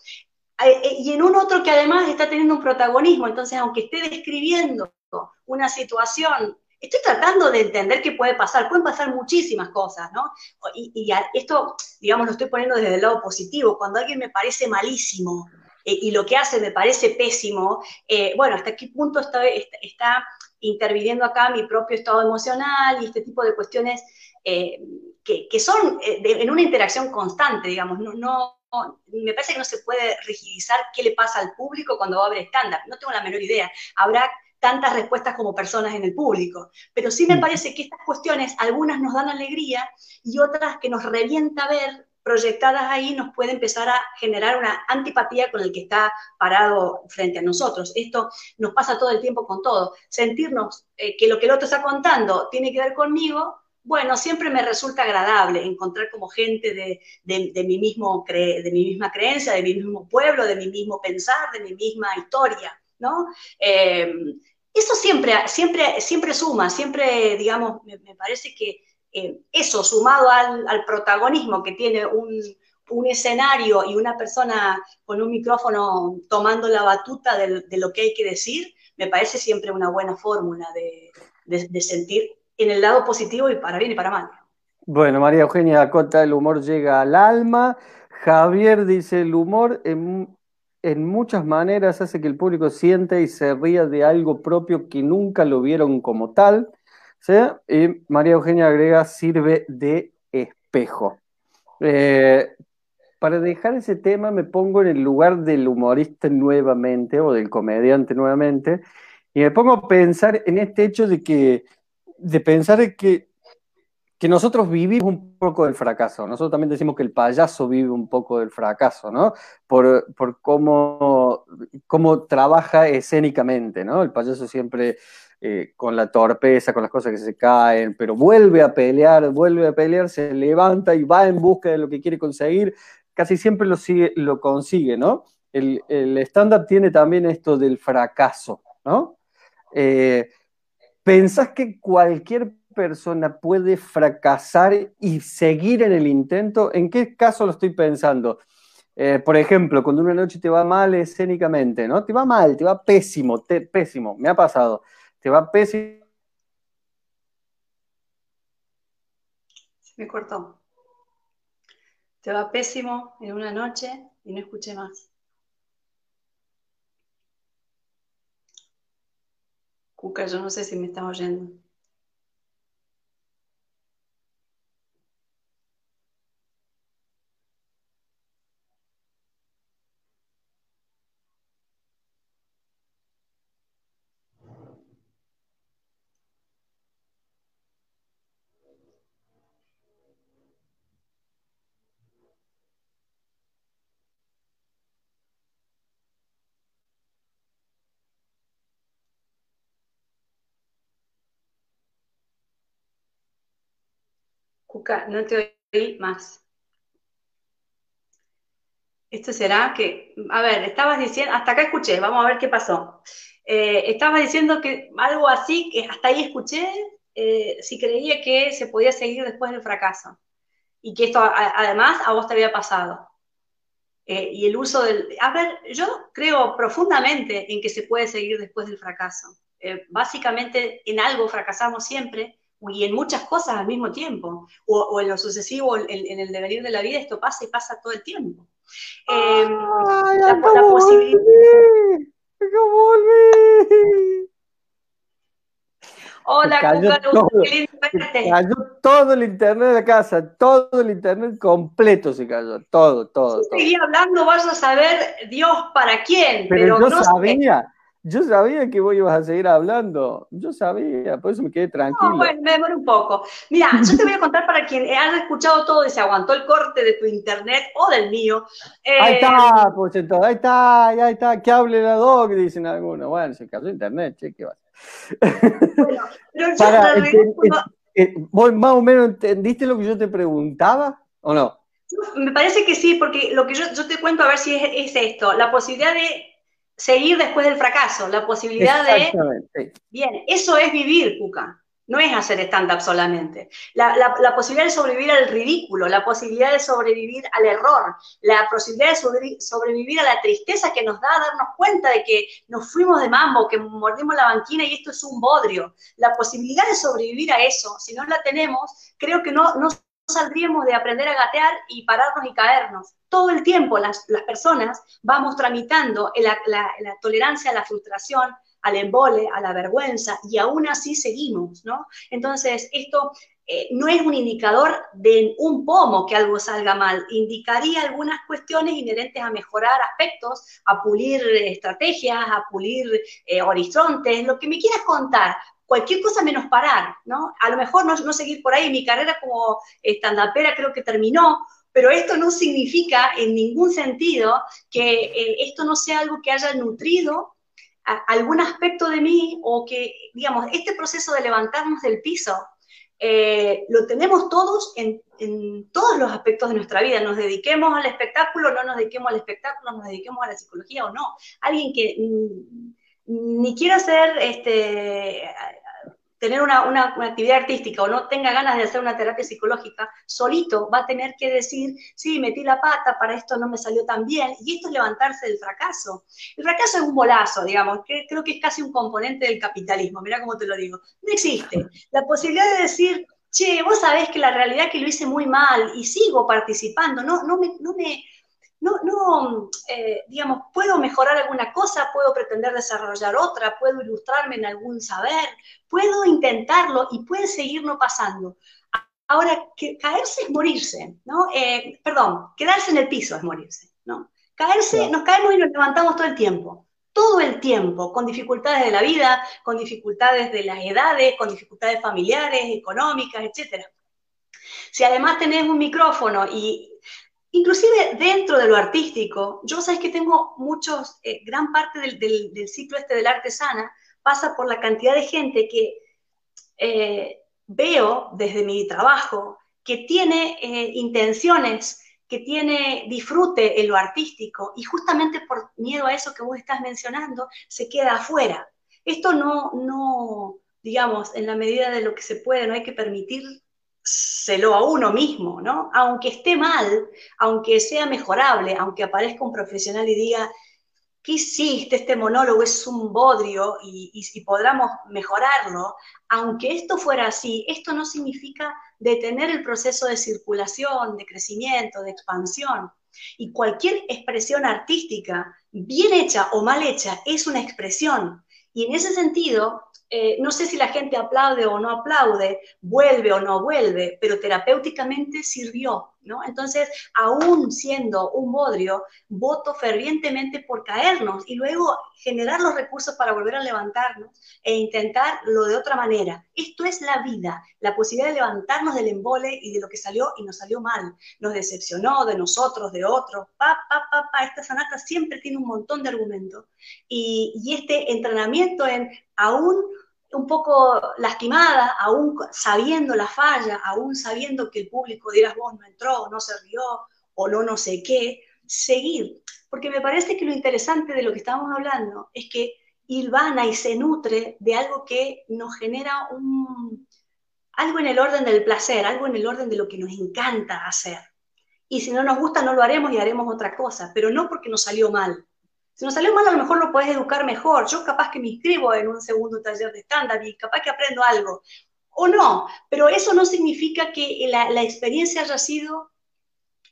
Eh, eh, y en un otro que además está teniendo un protagonismo, entonces aunque esté describiendo una situación, estoy tratando de entender qué puede pasar, pueden pasar muchísimas cosas, ¿no? Y, esto, digamos, lo estoy poniendo desde el lado positivo, cuando alguien me parece malísimo eh, y lo que hace me parece pésimo, eh, bueno, ¿hasta qué punto está, está, interviniendo acá mi propio estado emocional y este tipo de cuestiones eh, que, son en una interacción constante, digamos, no, me parece que no se puede rigidizar qué le pasa al público cuando va a haber estándar. No tengo la menor idea. Habrá tantas respuestas como personas en el público. Pero sí me parece que estas cuestiones, algunas nos dan alegría y otras que nos revienta ver proyectadas ahí nos puede empezar a generar una antipatía con el que está parado frente a nosotros. Esto nos pasa todo el tiempo con todo. Sentirnos eh, que lo que el otro está contando tiene que ver conmigo, bueno, siempre me resulta agradable encontrar como gente de, mi, mismo de mi misma creencia, de mi mismo pueblo, de mi mismo pensar, de mi misma historia, ¿no? Eh, eso siempre, siempre, siempre suma, siempre, digamos, me, parece que eh, eso sumado al, protagonismo que tiene un, escenario y una persona con un micrófono tomando la batuta de, lo que hay que decir, me parece siempre una buena fórmula de, sentir en el lado positivo y para bien y para mal. Bueno, María Eugenia Acota, el humor llega al alma. Javier dice, el humor en muchas maneras hace que el público sienta y se ría de algo propio que nunca lo vieron como tal. Y María Eugenia agrega, sirve de espejo. Eh, para dejar ese tema me pongo en el lugar del humorista nuevamente o del comediante nuevamente y me pongo a pensar en este hecho de que, de pensar que que nosotros vivimos un poco del fracaso. Nosotros también decimos que el payaso vive un poco del fracaso, ¿no? Por, cómo, cómo, trabaja escénicamente, ¿no? El payaso siempre eh, con la torpeza, con las cosas que se caen, pero vuelve a pelear, vuelve a pelear, se levanta y va en busca de lo que quiere conseguir. Casi siempre lo, sigue, lo consigue, ¿no? el, el tiene también esto del fracaso, ¿no? Eh, ¿Pensás que cualquier persona puede fracasar y seguir en el intento? ¿En qué caso lo estoy pensando? Eh, por ejemplo, cuando una noche te va mal escénicamente, ¿no? Te va mal, te va pésimo, pésimo, me ha pasado. Te va pésimo. Se me cortó. Te va pésimo en una noche y no escuché más. Cuca, yo no sé si me están oyendo. No te oí más. Esto será que, a ver, estabas diciendo, hasta acá escuché, vamos a ver qué pasó. Eh, estabas diciendo que algo así, que hasta ahí escuché, eh, si creía que se podía seguir después del fracaso. Y que esto además a vos te había pasado. Eh, y el uso del... A ver, yo creo profundamente en que se puede seguir después del fracaso. básicamente en algo fracasamos siempre y en muchas cosas al mismo tiempo, o, en lo sucesivo, en, el devenir de la vida, esto pasa y pasa todo el tiempo. Eh, Ay, la, la posibilidad... volví! Hola, cayó, todo, qué cayó todo el internet de la casa, todo el internet completo se cayó, todo, todo. Yo seguía hablando, vas a saber Dios para quién, pero, pero yo no sabía. Yo sabía que vos ibas a seguir hablando. Yo sabía, por eso me quedé tranquilo. No, bueno, me demoré un poco. Mira, yo te voy a contar para quien haya escuchado todo y se aguantó el corte de tu internet o del mío. ahí está, pues entonces, ahí está, ahí está, que hable la dog, dicen algunos. Bueno, se cayó internet, che, ¿qué va Bueno, pero yo para, ¿Vos más o menos entendiste lo que yo te preguntaba o no? Me parece que sí, porque lo que yo, yo te cuento a ver si es, es esto, la posibilidad de seguir después del fracaso, la posibilidad de... Bien, eso es vivir, Cuca. No es hacer stand-up solamente. La, la, posibilidad de sobrevivir al ridículo, la posibilidad de sobrevivir al error, la posibilidad de sobrevivir a la tristeza que nos da darnos cuenta de que nos fuimos de mambo, que mordimos la banquina y esto es un bodrio. La posibilidad de sobrevivir a eso, si no la tenemos, creo que no, no saldríamos de aprender a gatear y pararnos y caernos. Todo el tiempo las, personas vamos tramitando la, tolerancia a la frustración, al embole, a la vergüenza, y aún así seguimos, ¿no? Entonces, esto eh, no es un indicador de un pomo que algo salga mal, indicaría algunas cuestiones inherentes a mejorar aspectos, a pulir estrategias, a pulir eh, horizontes, lo que me quieras contar, cualquier cosa menos parar, ¿no? A lo mejor no, no seguir por ahí, mi carrera como estandapera creo que terminó, pero esto no significa en ningún sentido que eh, esto no sea algo que haya nutrido algún aspecto de mí o que, digamos, este proceso de levantarnos del piso, eh, lo tenemos todos en, en, todos los aspectos de nuestra vida. Nos dediquemos al espectáculo, no nos dediquemos al espectáculo, nos dediquemos a la psicología o no. Alguien que mm, ni quiera hacer este, tener una, actividad artística o no tenga ganas de hacer una terapia psicológica, solito va a tener que decir, sí, metí la pata, para esto no me salió tan bien, y esto es levantarse del fracaso. El fracaso es un bolazo, digamos, que creo que es casi un componente del capitalismo, mira cómo te lo digo. No existe. La posibilidad de decir, che, vos sabés que la realidad es que lo hice muy mal y sigo participando, no, no, me, no, me, no, no eh, digamos, puedo mejorar alguna cosa, puedo pretender desarrollar otra, puedo ilustrarme en algún saber, puedo intentarlo y puede seguir no pasando. Ahora, que caerse es morirse, ¿no? Eh, perdón, quedarse en el piso es morirse, ¿no? Caerse, nos caemos y nos levantamos todo el tiempo, todo el tiempo, con dificultades de la vida, con dificultades de las edades, con dificultades familiares, económicas, etc. Si además tenés un micrófono y inclusive dentro de lo artístico, yo sabes que tengo muchos, eh, gran parte del, ciclo este del arte sana pasa por la cantidad de gente que eh, veo desde mi trabajo que tiene eh, intenciones que tiene disfrute en lo artístico y justamente por miedo a eso que vos estás mencionando, se queda afuera. Esto no, no, digamos, en la medida de lo que se puede, no hay que permitírselo a uno mismo, ¿no? Aunque esté mal, aunque sea mejorable, aunque aparezca un profesional y diga, ¿qué hiciste? Este monólogo es un bodrio y, y, podamos mejorarlo. Aunque esto fuera así, esto no significa detener el proceso de circulación, de crecimiento, de expansión. Y cualquier expresión artística, bien hecha o mal hecha, es una expresión. Y en ese sentido, eh, no sé si la gente aplaude o no aplaude, vuelve o no vuelve, pero terapéuticamente sirvió, ¿no? Entonces, aún siendo un bodrio, voto fervientemente por caernos y luego generar los recursos para volver a levantarnos e intentarlo de otra manera. Esto es la vida, la posibilidad de levantarnos del embole y de lo que salió y nos salió mal, nos decepcionó de nosotros, de otros, pa, pa, pa. Esta sanata siempre tiene un montón de argumentos y, y este entrenamiento en aún un poco lastimada, aún sabiendo la falla, aún sabiendo que el público, dirás vos, no entró, no se rió, o no no sé qué, seguir. Porque me parece que lo interesante de lo que estamos hablando es que ilvana y se nutre de algo que nos genera algo en el orden del placer, algo en el orden de lo que nos encanta hacer. Y si no nos gusta, no lo haremos y haremos otra cosa, pero no porque nos salió mal, si nos salió mal, a lo mejor lo puedes educar mejor. Yo capaz que me inscribo en un segundo taller de estándar y capaz que aprendo algo. O no, pero eso no significa que la, experiencia haya sido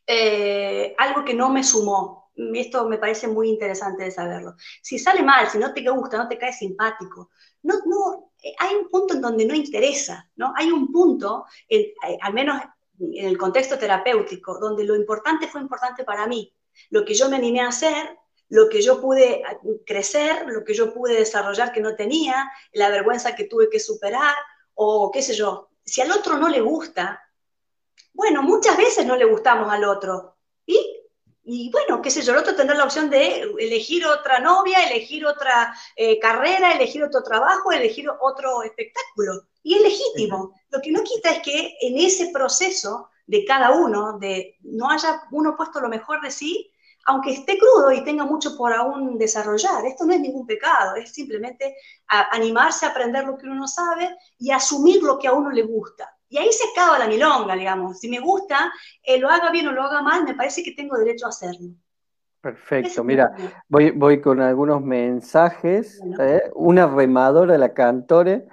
eh, algo que no me sumó. Esto me parece muy interesante de saberlo. Si sale mal, si no te gusta, no te cae simpático, no, no, eh, hay un punto en donde no interesa, ¿no? Hay un punto, eh, al menos en el contexto terapéutico, donde lo importante fue importante para mí. Lo que yo me animé a hacer lo que yo pude crecer, lo que yo pude desarrollar que no tenía, la vergüenza que tuve que superar, o qué sé yo. Si al otro no le gusta, bueno, muchas veces no le gustamos al otro. ¿Y? Y bueno, qué sé yo, el otro tendrá la opción de elegir otra novia, elegir otra eh, carrera, elegir otro trabajo, elegir otro espectáculo. Y es legítimo. Lo que no quita es que en ese proceso de cada uno, de no haya uno puesto lo mejor de sí, aunque esté crudo y tenga mucho por aún desarrollar. Esto no es ningún pecado, es simplemente animarse a aprender lo que uno no sabe y asumir lo que a uno le gusta. Y ahí se acaba la milonga, digamos. Si me gusta, eh, lo haga bien o lo haga mal, me parece que tengo derecho a hacerlo. Perfecto, mira, voy, voy con algunos mensajes. ¿eh? Una remadora de la cantore,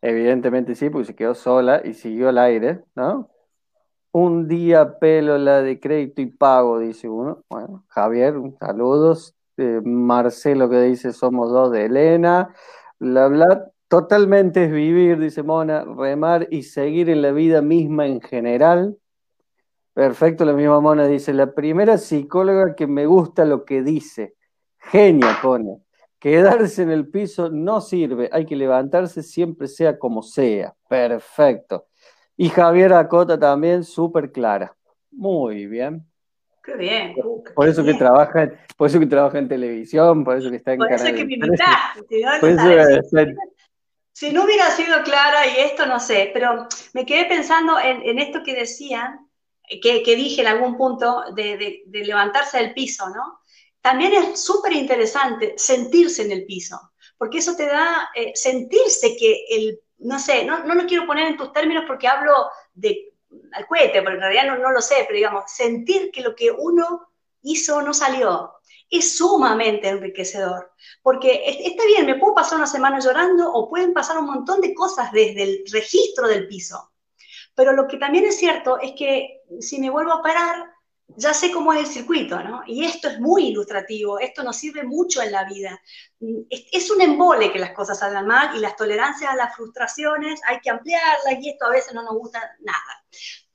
evidentemente sí, porque se quedó sola y siguió al aire, ¿no? Un día pelo la de crédito y pago, dice uno. Bueno, Javier, saludos. Eh, Marcelo que dice somos dos de Elena. Bla, bla. Totalmente es vivir, dice Mona, remar y seguir en la vida misma en general. Perfecto, la misma Mona dice, la primera psicóloga que me gusta lo que dice. Genia pone. Quedarse en el piso no sirve, hay que levantarse siempre sea como sea. Perfecto. Y Javier Acota también, súper clara. Muy bien. Qué bien. por eso que trabaja, por eso que trabaja en televisión, por eso que está en Por eso que me invitaste. si no hubiera sido clara y esto no sé, pero me quedé pensando en, esto que decían, que, dije en algún punto, de, levantarse del piso, ¿no? También es súper interesante sentirse en el piso, porque eso te da, eh, sentirse que el no sé, no, no lo quiero poner en tus términos porque hablo de al cohete, porque en realidad no, no lo sé, pero digamos, sentir que lo que uno hizo no salió es sumamente enriquecedor. Porque está bien, me puedo pasar una semana llorando o pueden pasar un montón de cosas desde el registro del piso. Pero lo que también es cierto es que si me vuelvo a parar, ya sé cómo es el circuito, ¿no? Y esto es muy ilustrativo, esto nos sirve mucho en la vida. Es, un embole que las cosas salgan mal y las tolerancias a las frustraciones hay que ampliarlas y esto a veces no nos gusta nada.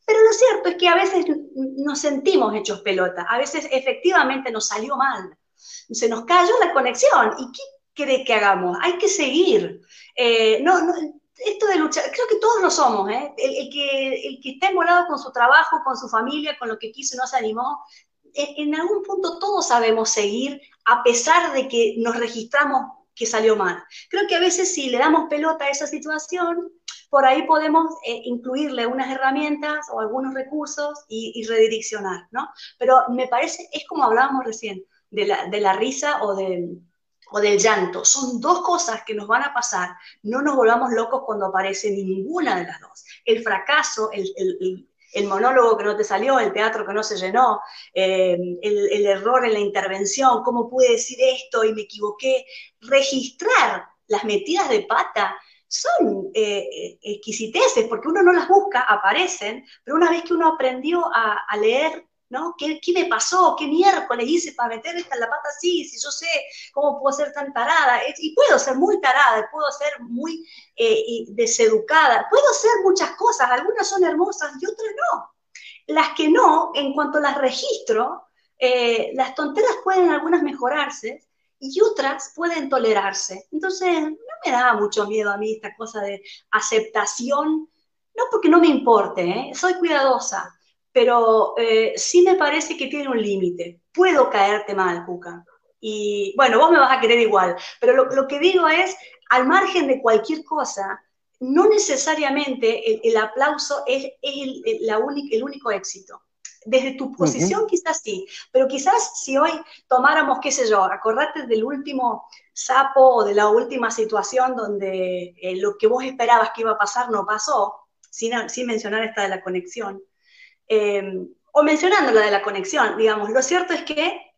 Pero lo cierto es que a veces nos sentimos hechos pelota, a veces efectivamente nos salió mal, se nos cayó la conexión. ¿Y qué cree que hagamos? Hay que seguir. Eh, no, no, esto de luchar, creo que todos lo somos, ¿eh? el, que, el que está envolado con su trabajo, con su familia, con lo que quiso y no se animó, en, algún punto todos sabemos seguir a pesar de que nos registramos que salió mal. Creo que a veces si le damos pelota a esa situación, por ahí podemos eh, incluirle unas herramientas o algunos recursos y, redireccionar, ¿no? Pero me parece, es como hablábamos recién, de la, de la risa o del, o del llanto. Son dos cosas que nos van a pasar. No nos volvamos locos cuando aparece ninguna de las dos. El fracaso, el, monólogo que no te salió, el teatro que no se llenó, eh, el, error en la intervención, cómo pude decir esto y me equivoqué. Registrar las metidas de pata son eh, exquisiteces, porque uno no las busca, aparecen, pero una vez que uno aprendió a leer ¿no? ¿Qué, ¿Qué, me pasó? ¿Qué miércoles hice para meter esta en la pata así? Si yo sé cómo puedo ser tan tarada, y puedo ser muy tarada, puedo ser muy eh, deseducada, puedo ser muchas cosas, algunas son hermosas y otras no. Las que no, en cuanto las registro, eh, las tonteras pueden algunas mejorarse y otras pueden tolerarse. Entonces, no me da mucho miedo a mí esta cosa de aceptación, no porque no me importe, ¿eh? soy cuidadosa, pero eh, sí me parece que tiene un límite. Puedo caerte mal, Cuca. Y bueno, vos me vas a querer igual, pero lo, que digo es, al margen de cualquier cosa, no necesariamente el, aplauso es, el, la el único éxito. Desde tu posición quizás sí, pero quizás si hoy tomáramos, qué sé yo, acordate del último sapo o de la última situación donde eh, lo que vos esperabas que iba a pasar no pasó, sin, sin mencionar esta de la conexión, eh, o mencionando la de la conexión, digamos, lo cierto es que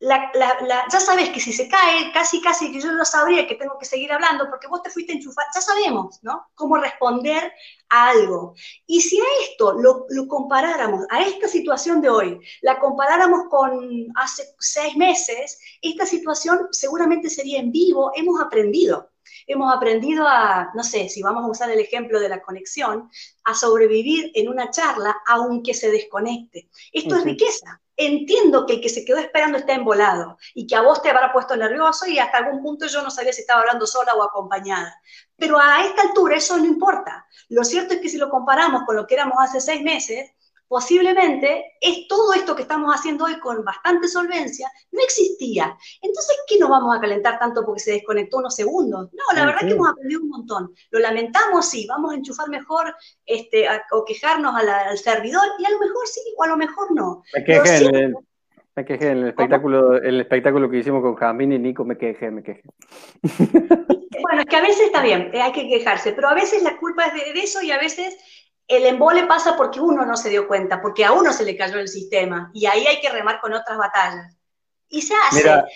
ya sabes que si se cae, casi, casi que yo no sabría que tengo que seguir hablando porque vos te fuiste a ya sabemos, ¿no? Cómo responder a algo. Y si a esto lo, lo comparáramos, a esta situación de hoy, la comparáramos con hace seis meses, esta situación seguramente sería en vivo, hemos aprendido hemos aprendido a, no sé, si vamos a usar el ejemplo de la conexión, a sobrevivir en una charla aunque se desconecte. Esto es riqueza. Entiendo que el que se quedó esperando está embolado y que a vos te habrá puesto nervioso y hasta algún punto yo no sabía si estaba hablando sola o acompañada. Pero a esta altura eso no importa. Lo cierto es que si lo comparamos con lo que éramos hace seis meses, posiblemente es todo esto que estamos haciendo hoy con bastante solvencia, no existía. Entonces, ¿qué nos vamos a calentar tanto porque se desconectó unos segundos? No, la verdad que hemos aprendido un montón. Lo lamentamos, sí, vamos a enchufar mejor este, o quejarnos al servidor, y a lo mejor sí, o a lo mejor no. Me quejé, en el, me quejé en el espectáculo, el espectáculo que hicimos con Jamín y Nico, me quejé, me quejé. Bueno, es que a veces está bien, eh, hay que quejarse, pero a veces la culpa es de eso y a veces el embole pasa porque uno no se dio cuenta, porque a uno se le cayó el sistema y ahí hay que remar con otras batallas. Y se hace. Mira,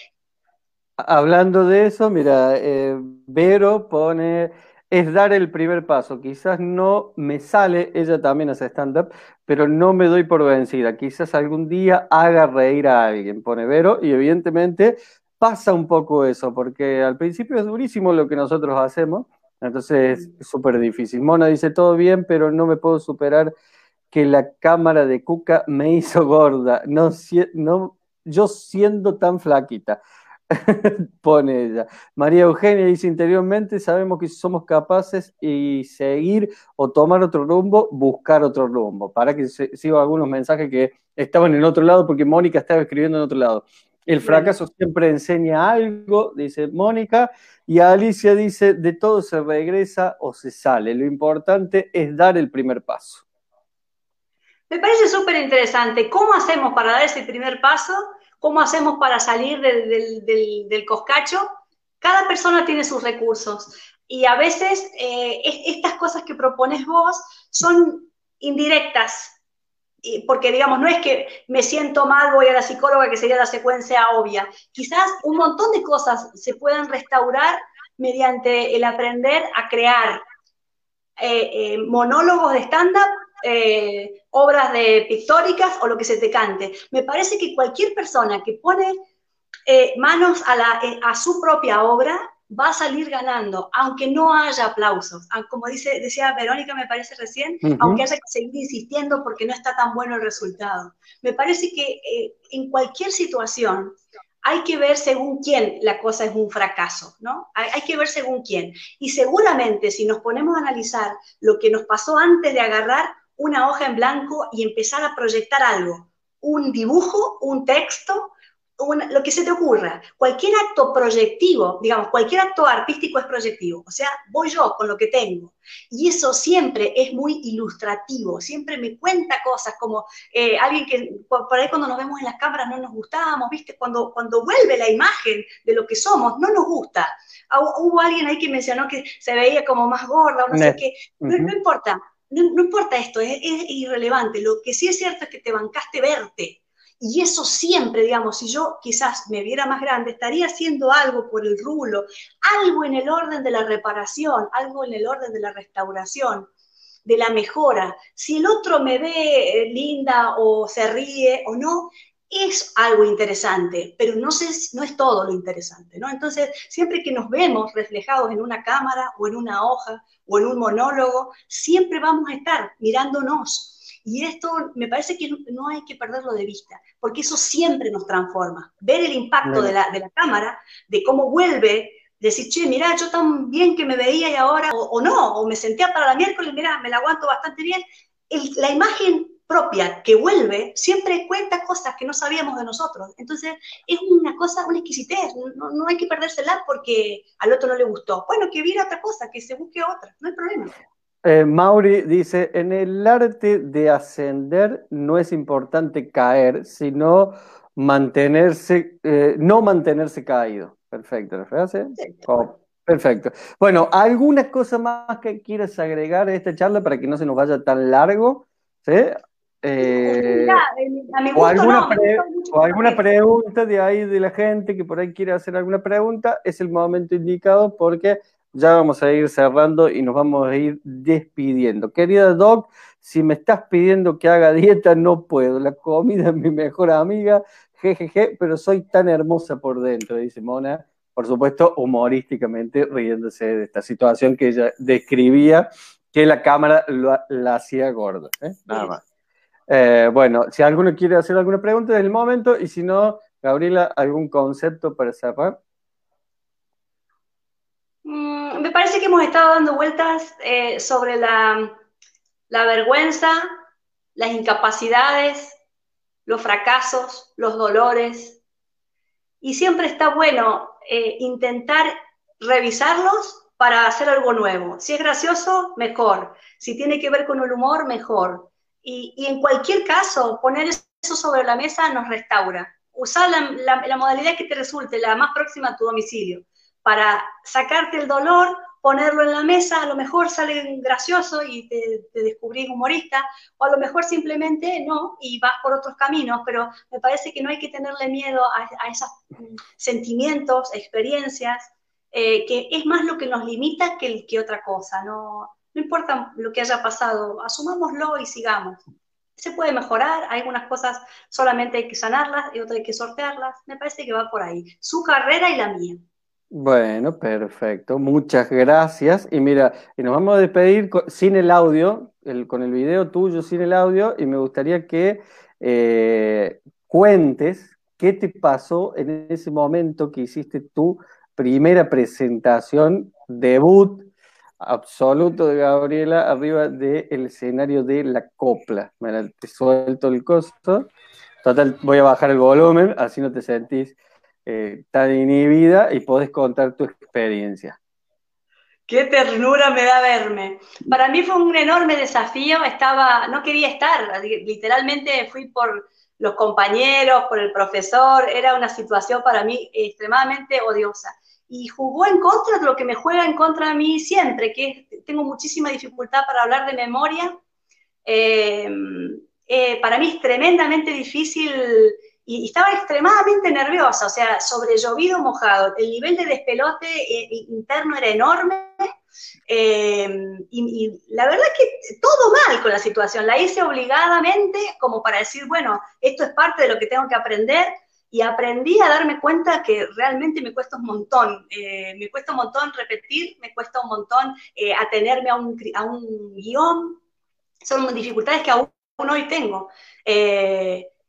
hablando de eso, mira, eh, Vero pone, es dar el primer paso. Quizás no me sale, ella también hace stand-up, pero no me doy por vencida. Quizás algún día haga reír a alguien, pone Vero, y evidentemente pasa un poco eso, porque al principio es durísimo lo que nosotros hacemos entonces es súper difícil. Mona dice, todo bien, pero no me puedo superar que la cámara de Cuca me hizo gorda. No, no, yo siendo tan flaquita, pone ella. María Eugenia dice, interiormente sabemos que somos capaces y seguir o tomar otro rumbo, buscar otro rumbo. Para que se, siga algunos mensajes que estaban en otro lado, porque Mónica estaba escribiendo en otro lado. El fracaso siempre enseña algo, dice Mónica, y Alicia dice, de todo se regresa o se sale. Lo importante es dar el primer paso. Me parece súper interesante. ¿Cómo hacemos para dar ese primer paso? ¿Cómo hacemos para salir del, coscacho? Cada persona tiene sus recursos y a veces eh, estas cosas que propones vos son indirectas, porque digamos, no es que me siento mal, voy a la psicóloga, que sería la secuencia obvia. Quizás un montón de cosas se puedan restaurar mediante el aprender a crear eh, eh, monólogos de stand-up, eh, obras de pictóricas o lo que se te cante. Me parece que cualquier persona que pone manos a, la, a su propia obra va a salir ganando, aunque no haya aplausos. Ah, como dice, decía Verónica, me parece recién, aunque haya que seguir insistiendo porque no está tan bueno el resultado. Me parece que eh, en cualquier situación hay que ver según quién la cosa es un fracaso, ¿no? Hay, hay, que ver según quién. Y seguramente si nos ponemos a analizar lo que nos pasó antes de agarrar una hoja en blanco y empezar a proyectar algo, un dibujo, un texto, lo que se te ocurra, cualquier acto proyectivo, digamos, cualquier acto artístico es proyectivo, o sea, voy yo con lo que tengo. Y eso siempre es muy ilustrativo, siempre me cuenta cosas como eh, alguien que por, ahí cuando nos vemos en las cámaras no nos gustábamos, ¿viste? Cuando, cuando vuelve la imagen de lo que somos, no nos gusta. Ah, hubo alguien ahí que mencionó que se veía como más gorda o no sé qué, no, importa. No, importa esto, es irrelevante. Lo que sí es cierto es que te bancaste verte, y eso siempre, digamos, si yo quizás me viera más grande, estaría haciendo algo por el rulo, algo en el orden de la reparación, algo en el orden de la restauración, de la mejora. Si el otro me ve eh, linda o se ríe o no, es algo interesante, pero no, sé, no es todo lo interesante, ¿no? Entonces, siempre que nos vemos reflejados en una cámara o en una hoja o en un monólogo, siempre vamos a estar mirándonos y esto me parece que no hay que perderlo de vista, porque eso siempre nos transforma. Ver el impacto de, la, cámara, de cómo vuelve, decir, che, mira, yo tan bien que me veía y ahora, o, no, o me sentía para la miércoles, mira, me la aguanto bastante bien. la imagen propia que vuelve siempre cuenta cosas que no sabíamos de nosotros. Entonces, es una cosa, una exquisitez. No, no hay que perdérsela porque al otro no le gustó. Bueno, que viera otra cosa, que se busque otra, no hay problema. Eh, Mauri dice, en el arte de ascender no es importante caer, sino mantenerse, eh, no mantenerse caído. Perfecto, ¿la frase? Oh, perfecto. Bueno, ¿alguna cosa más que quieras agregar a esta charla para que no se nos vaya tan largo? ¿Sí? Eh, o alguna, o alguna pregunta de ahí de la gente que por ahí quiere hacer alguna pregunta, es el momento indicado porque ya vamos a ir cerrando y nos vamos a ir despidiendo. Querida Doc, si me estás pidiendo que haga dieta, no puedo. La comida es mi mejor amiga, jejeje, pero soy tan hermosa por dentro, dice Mona. Por supuesto, humorísticamente riéndose de esta situación que ella describía, que la cámara la hacía gorda. ¿eh? Nada más. Eh, bueno, si alguno quiere hacer alguna pregunta, es el momento, y si no, Gabriela, ¿algún concepto para cerrar? Mm, me parece que hemos estado dando vueltas eh, sobre la, vergüenza, las incapacidades, los fracasos, los dolores. Y siempre está bueno eh, intentar revisarlos para hacer algo nuevo. Si es gracioso, mejor. Si tiene que ver con el humor, mejor. Y, en cualquier caso, poner eso sobre la mesa nos restaura. Usar la modalidad que te resulte, la más próxima a tu domicilio para sacarte el dolor, ponerlo en la mesa, a lo mejor sale gracioso y te, descubrís humorista, o a lo mejor simplemente no, y vas por otros caminos, pero me parece que no hay que tenerle miedo a, esos mm, sentimientos, experiencias, eh, que es más lo que nos limita que, que otra cosa, no, no importa lo que haya pasado, asumámoslo y sigamos. Se puede mejorar, hay algunas cosas solamente hay que sanarlas y otras hay que sortearlas, me parece que va por ahí, su carrera y la mía. Bueno, perfecto. Muchas gracias. Y mira, y nos vamos a despedir sin el audio, con el video tuyo sin el audio, y me gustaría que eh, cuentes qué te pasó en ese momento que hiciste tu primera presentación, debut absoluto de Gabriela arriba del escenario de la copla. Mira, te suelto el costo. Total, voy a bajar el volumen, así no te sentís eh, tan inhibida y podés contar tu experiencia. Qué ternura me da verme. Para mí fue un enorme desafío, estaba, no quería estar, literalmente fui por los compañeros, por el profesor, era una situación para mí extremadamente odiosa. Y jugó en contra de lo que me juega en contra de mí siempre, que tengo muchísima dificultad para hablar de memoria. Eh, eh, para mí es tremendamente difícil y, estaba extremadamente nerviosa, o sea, sobre llovido mojado. El nivel de despelote eh, interno era enorme. Eh, y, la verdad es que todo mal con la situación. La hice obligadamente como para decir, bueno, esto es parte de lo que tengo que aprender. Y aprendí a darme cuenta que realmente me cuesta un montón. Eh, me cuesta un montón repetir, me cuesta un montón atenerme a un, a un guion. Son dificultades que aún hoy tengo.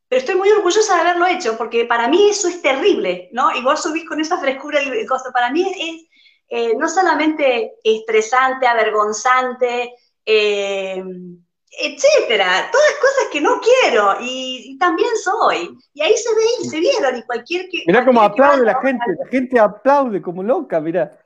Pero estoy muy orgullosa de haberlo hecho, porque para mí eso es terrible, ¿no? Y vos subís con esa frescura y cosas. Para mí es eh, no solamente estresante, avergonzante, eh, etcétera, todas cosas que no quiero y, también soy. Y ahí se ve, se vieron y cualquier que... Mira cómo aplaude la gente, la gente aplaude como loca, mira.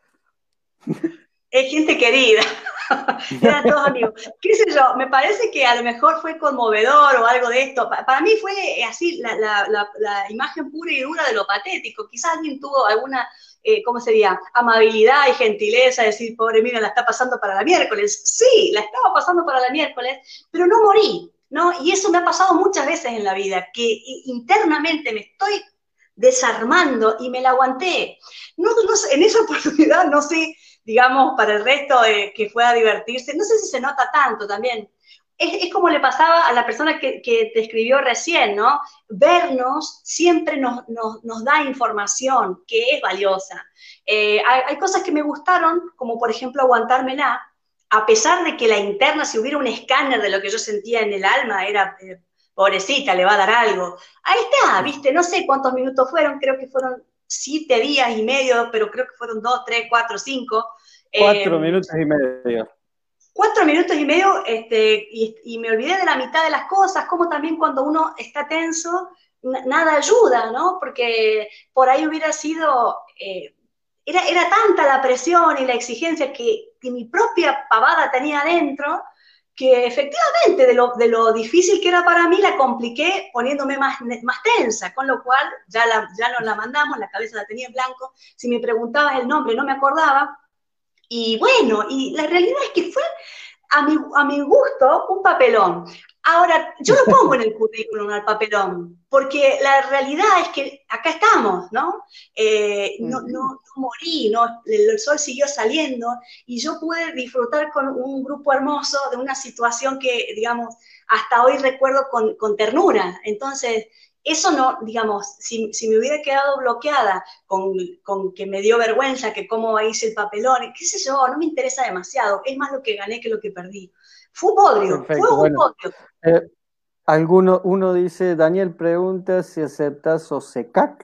Es gente querida. Eran todos amigos. ¿Qué sé yo? Me parece que a lo mejor fue conmovedor o algo de esto. Para mí fue así la, imagen pura y dura de lo patético. Quizás alguien tuvo alguna eh, ¿cómo sería? Amabilidad y gentileza, decir, pobre mira, la está pasando para la miércoles. Sí, la estaba pasando para la miércoles, pero no morí, ¿no? Y eso me ha pasado muchas veces en la vida, que internamente me estoy desarmando y me la aguanté. No, en esa oportunidad, no sé, digamos, para el resto que fue a divertirse, no sé si se nota tanto también, es, como le pasaba a la persona que, te escribió recién, ¿no? Vernos siempre nos, da información que es valiosa. Eh, hay, cosas que me gustaron, como por ejemplo aguantármela, a pesar de que la interna, si hubiera un escáner de lo que yo sentía en el alma, era, eh, pobrecita, le va a dar algo. Ahí está, viste, no sé cuántos minutos fueron, creo que fueron siete días y medio, pero creo que fueron dos, tres, cuatro, cinco. Cuatro eh, minutos y medio cuatro minutos y medio este, y, me olvidé de la mitad de las cosas, como también cuando uno está tenso, nada ayuda, ¿no? Porque por ahí hubiera sido, eh, era, era, tanta la presión y la exigencia que, mi propia pavada tenía adentro, que efectivamente de lo, de lo, difícil que era para mí la compliqué poniéndome más, más tensa, con lo cual ya, la, ya nos la mandamos, la cabeza la tenía en blanco, si me preguntabas el nombre no me acordaba, y bueno, y la realidad es que fue a mi, a mi gusto un papelón. Ahora, yo lo pongo en el currículum al papelón, porque la realidad es que acá estamos, ¿no? Eh, no, no, morí, no, el sol siguió saliendo y yo pude disfrutar con un grupo hermoso de una situación que, digamos, hasta hoy recuerdo con, con ternura. Entonces, eso no, digamos, si, me hubiera quedado bloqueada con, que me dio vergüenza, que cómo hice el papelón, qué sé yo, no me interesa demasiado, es más lo que gané que lo que perdí. Fue un podrio, fue un podrio. Eh, alguno, uno dice, Daniel pregunta si aceptas OSECAC.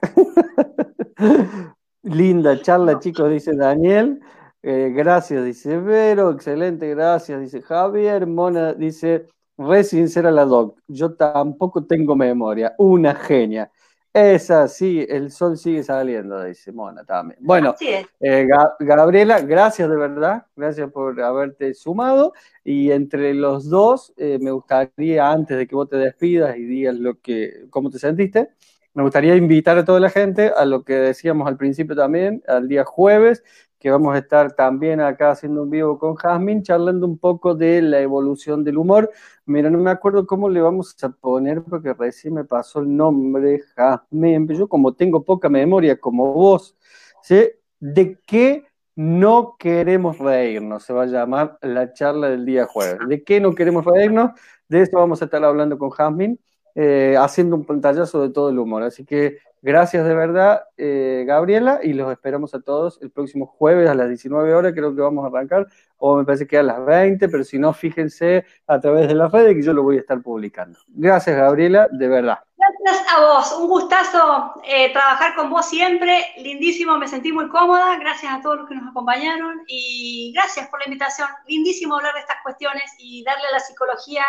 Linda charla, chicos, dice Daniel. Eh, gracias, dice Vero, excelente, gracias, dice Javier. Mona dice, re sincera la doc, yo tampoco tengo memoria, una genia. Es así, el sol sigue saliendo, dice Mona también. Bueno, eh, Gabriela, gracias de verdad, gracias por haberte sumado. Y entre los dos, eh, me gustaría, antes de que vos te despidas y digas lo que, cómo te sentiste, me gustaría invitar a toda la gente a lo que decíamos al principio también, al día jueves, que vamos a estar también acá haciendo un vivo con Jasmine, charlando un poco de la evolución del humor. Mira, no me acuerdo cómo le vamos a poner, porque recién me pasó el nombre, Jasmine. Yo como tengo poca memoria, como vos, ¿sí? ¿De qué no queremos reírnos? Se va a llamar la charla del día jueves. ¿De qué no queremos reírnos? De eso vamos a estar hablando con Jasmine, eh, haciendo un pantallazo de todo el humor. Así que Gracias de verdad, eh, Gabriela, y los esperamos a todos el próximo jueves a las 19 horas, creo que vamos a arrancar, o me parece que a las 20, pero si no, fíjense a través de la red que yo lo voy a estar publicando. Gracias, Gabriela, de verdad. Gracias a vos, un gustazo eh, trabajar con vos siempre, lindísimo, me sentí muy cómoda, gracias a todos los que nos acompañaron y gracias por la invitación, lindísimo hablar de estas cuestiones y darle a la psicología,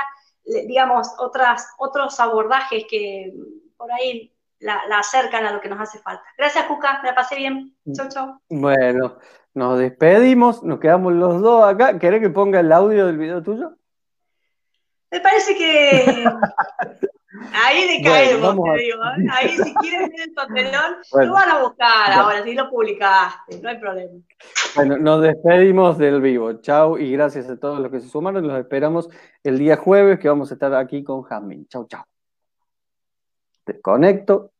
digamos, otras, otros abordajes que por ahí la, acercan a lo que nos hace falta. Gracias, Cuca, me la pasé bien. Chau, chau. Bueno, nos despedimos, nos quedamos los dos acá. ¿Querés que ponga el audio del video tuyo? Me parece que ahí le caemos, te digo. ¿eh? Ahí si quieren ver el papelón, lo van a buscar ahora, si lo publicaste, no hay problema. Bueno, nos despedimos del vivo. Chau y gracias a todos los que se sumaron. Los esperamos el día jueves que vamos a estar aquí con Jasmine. Chau, chau. Conecto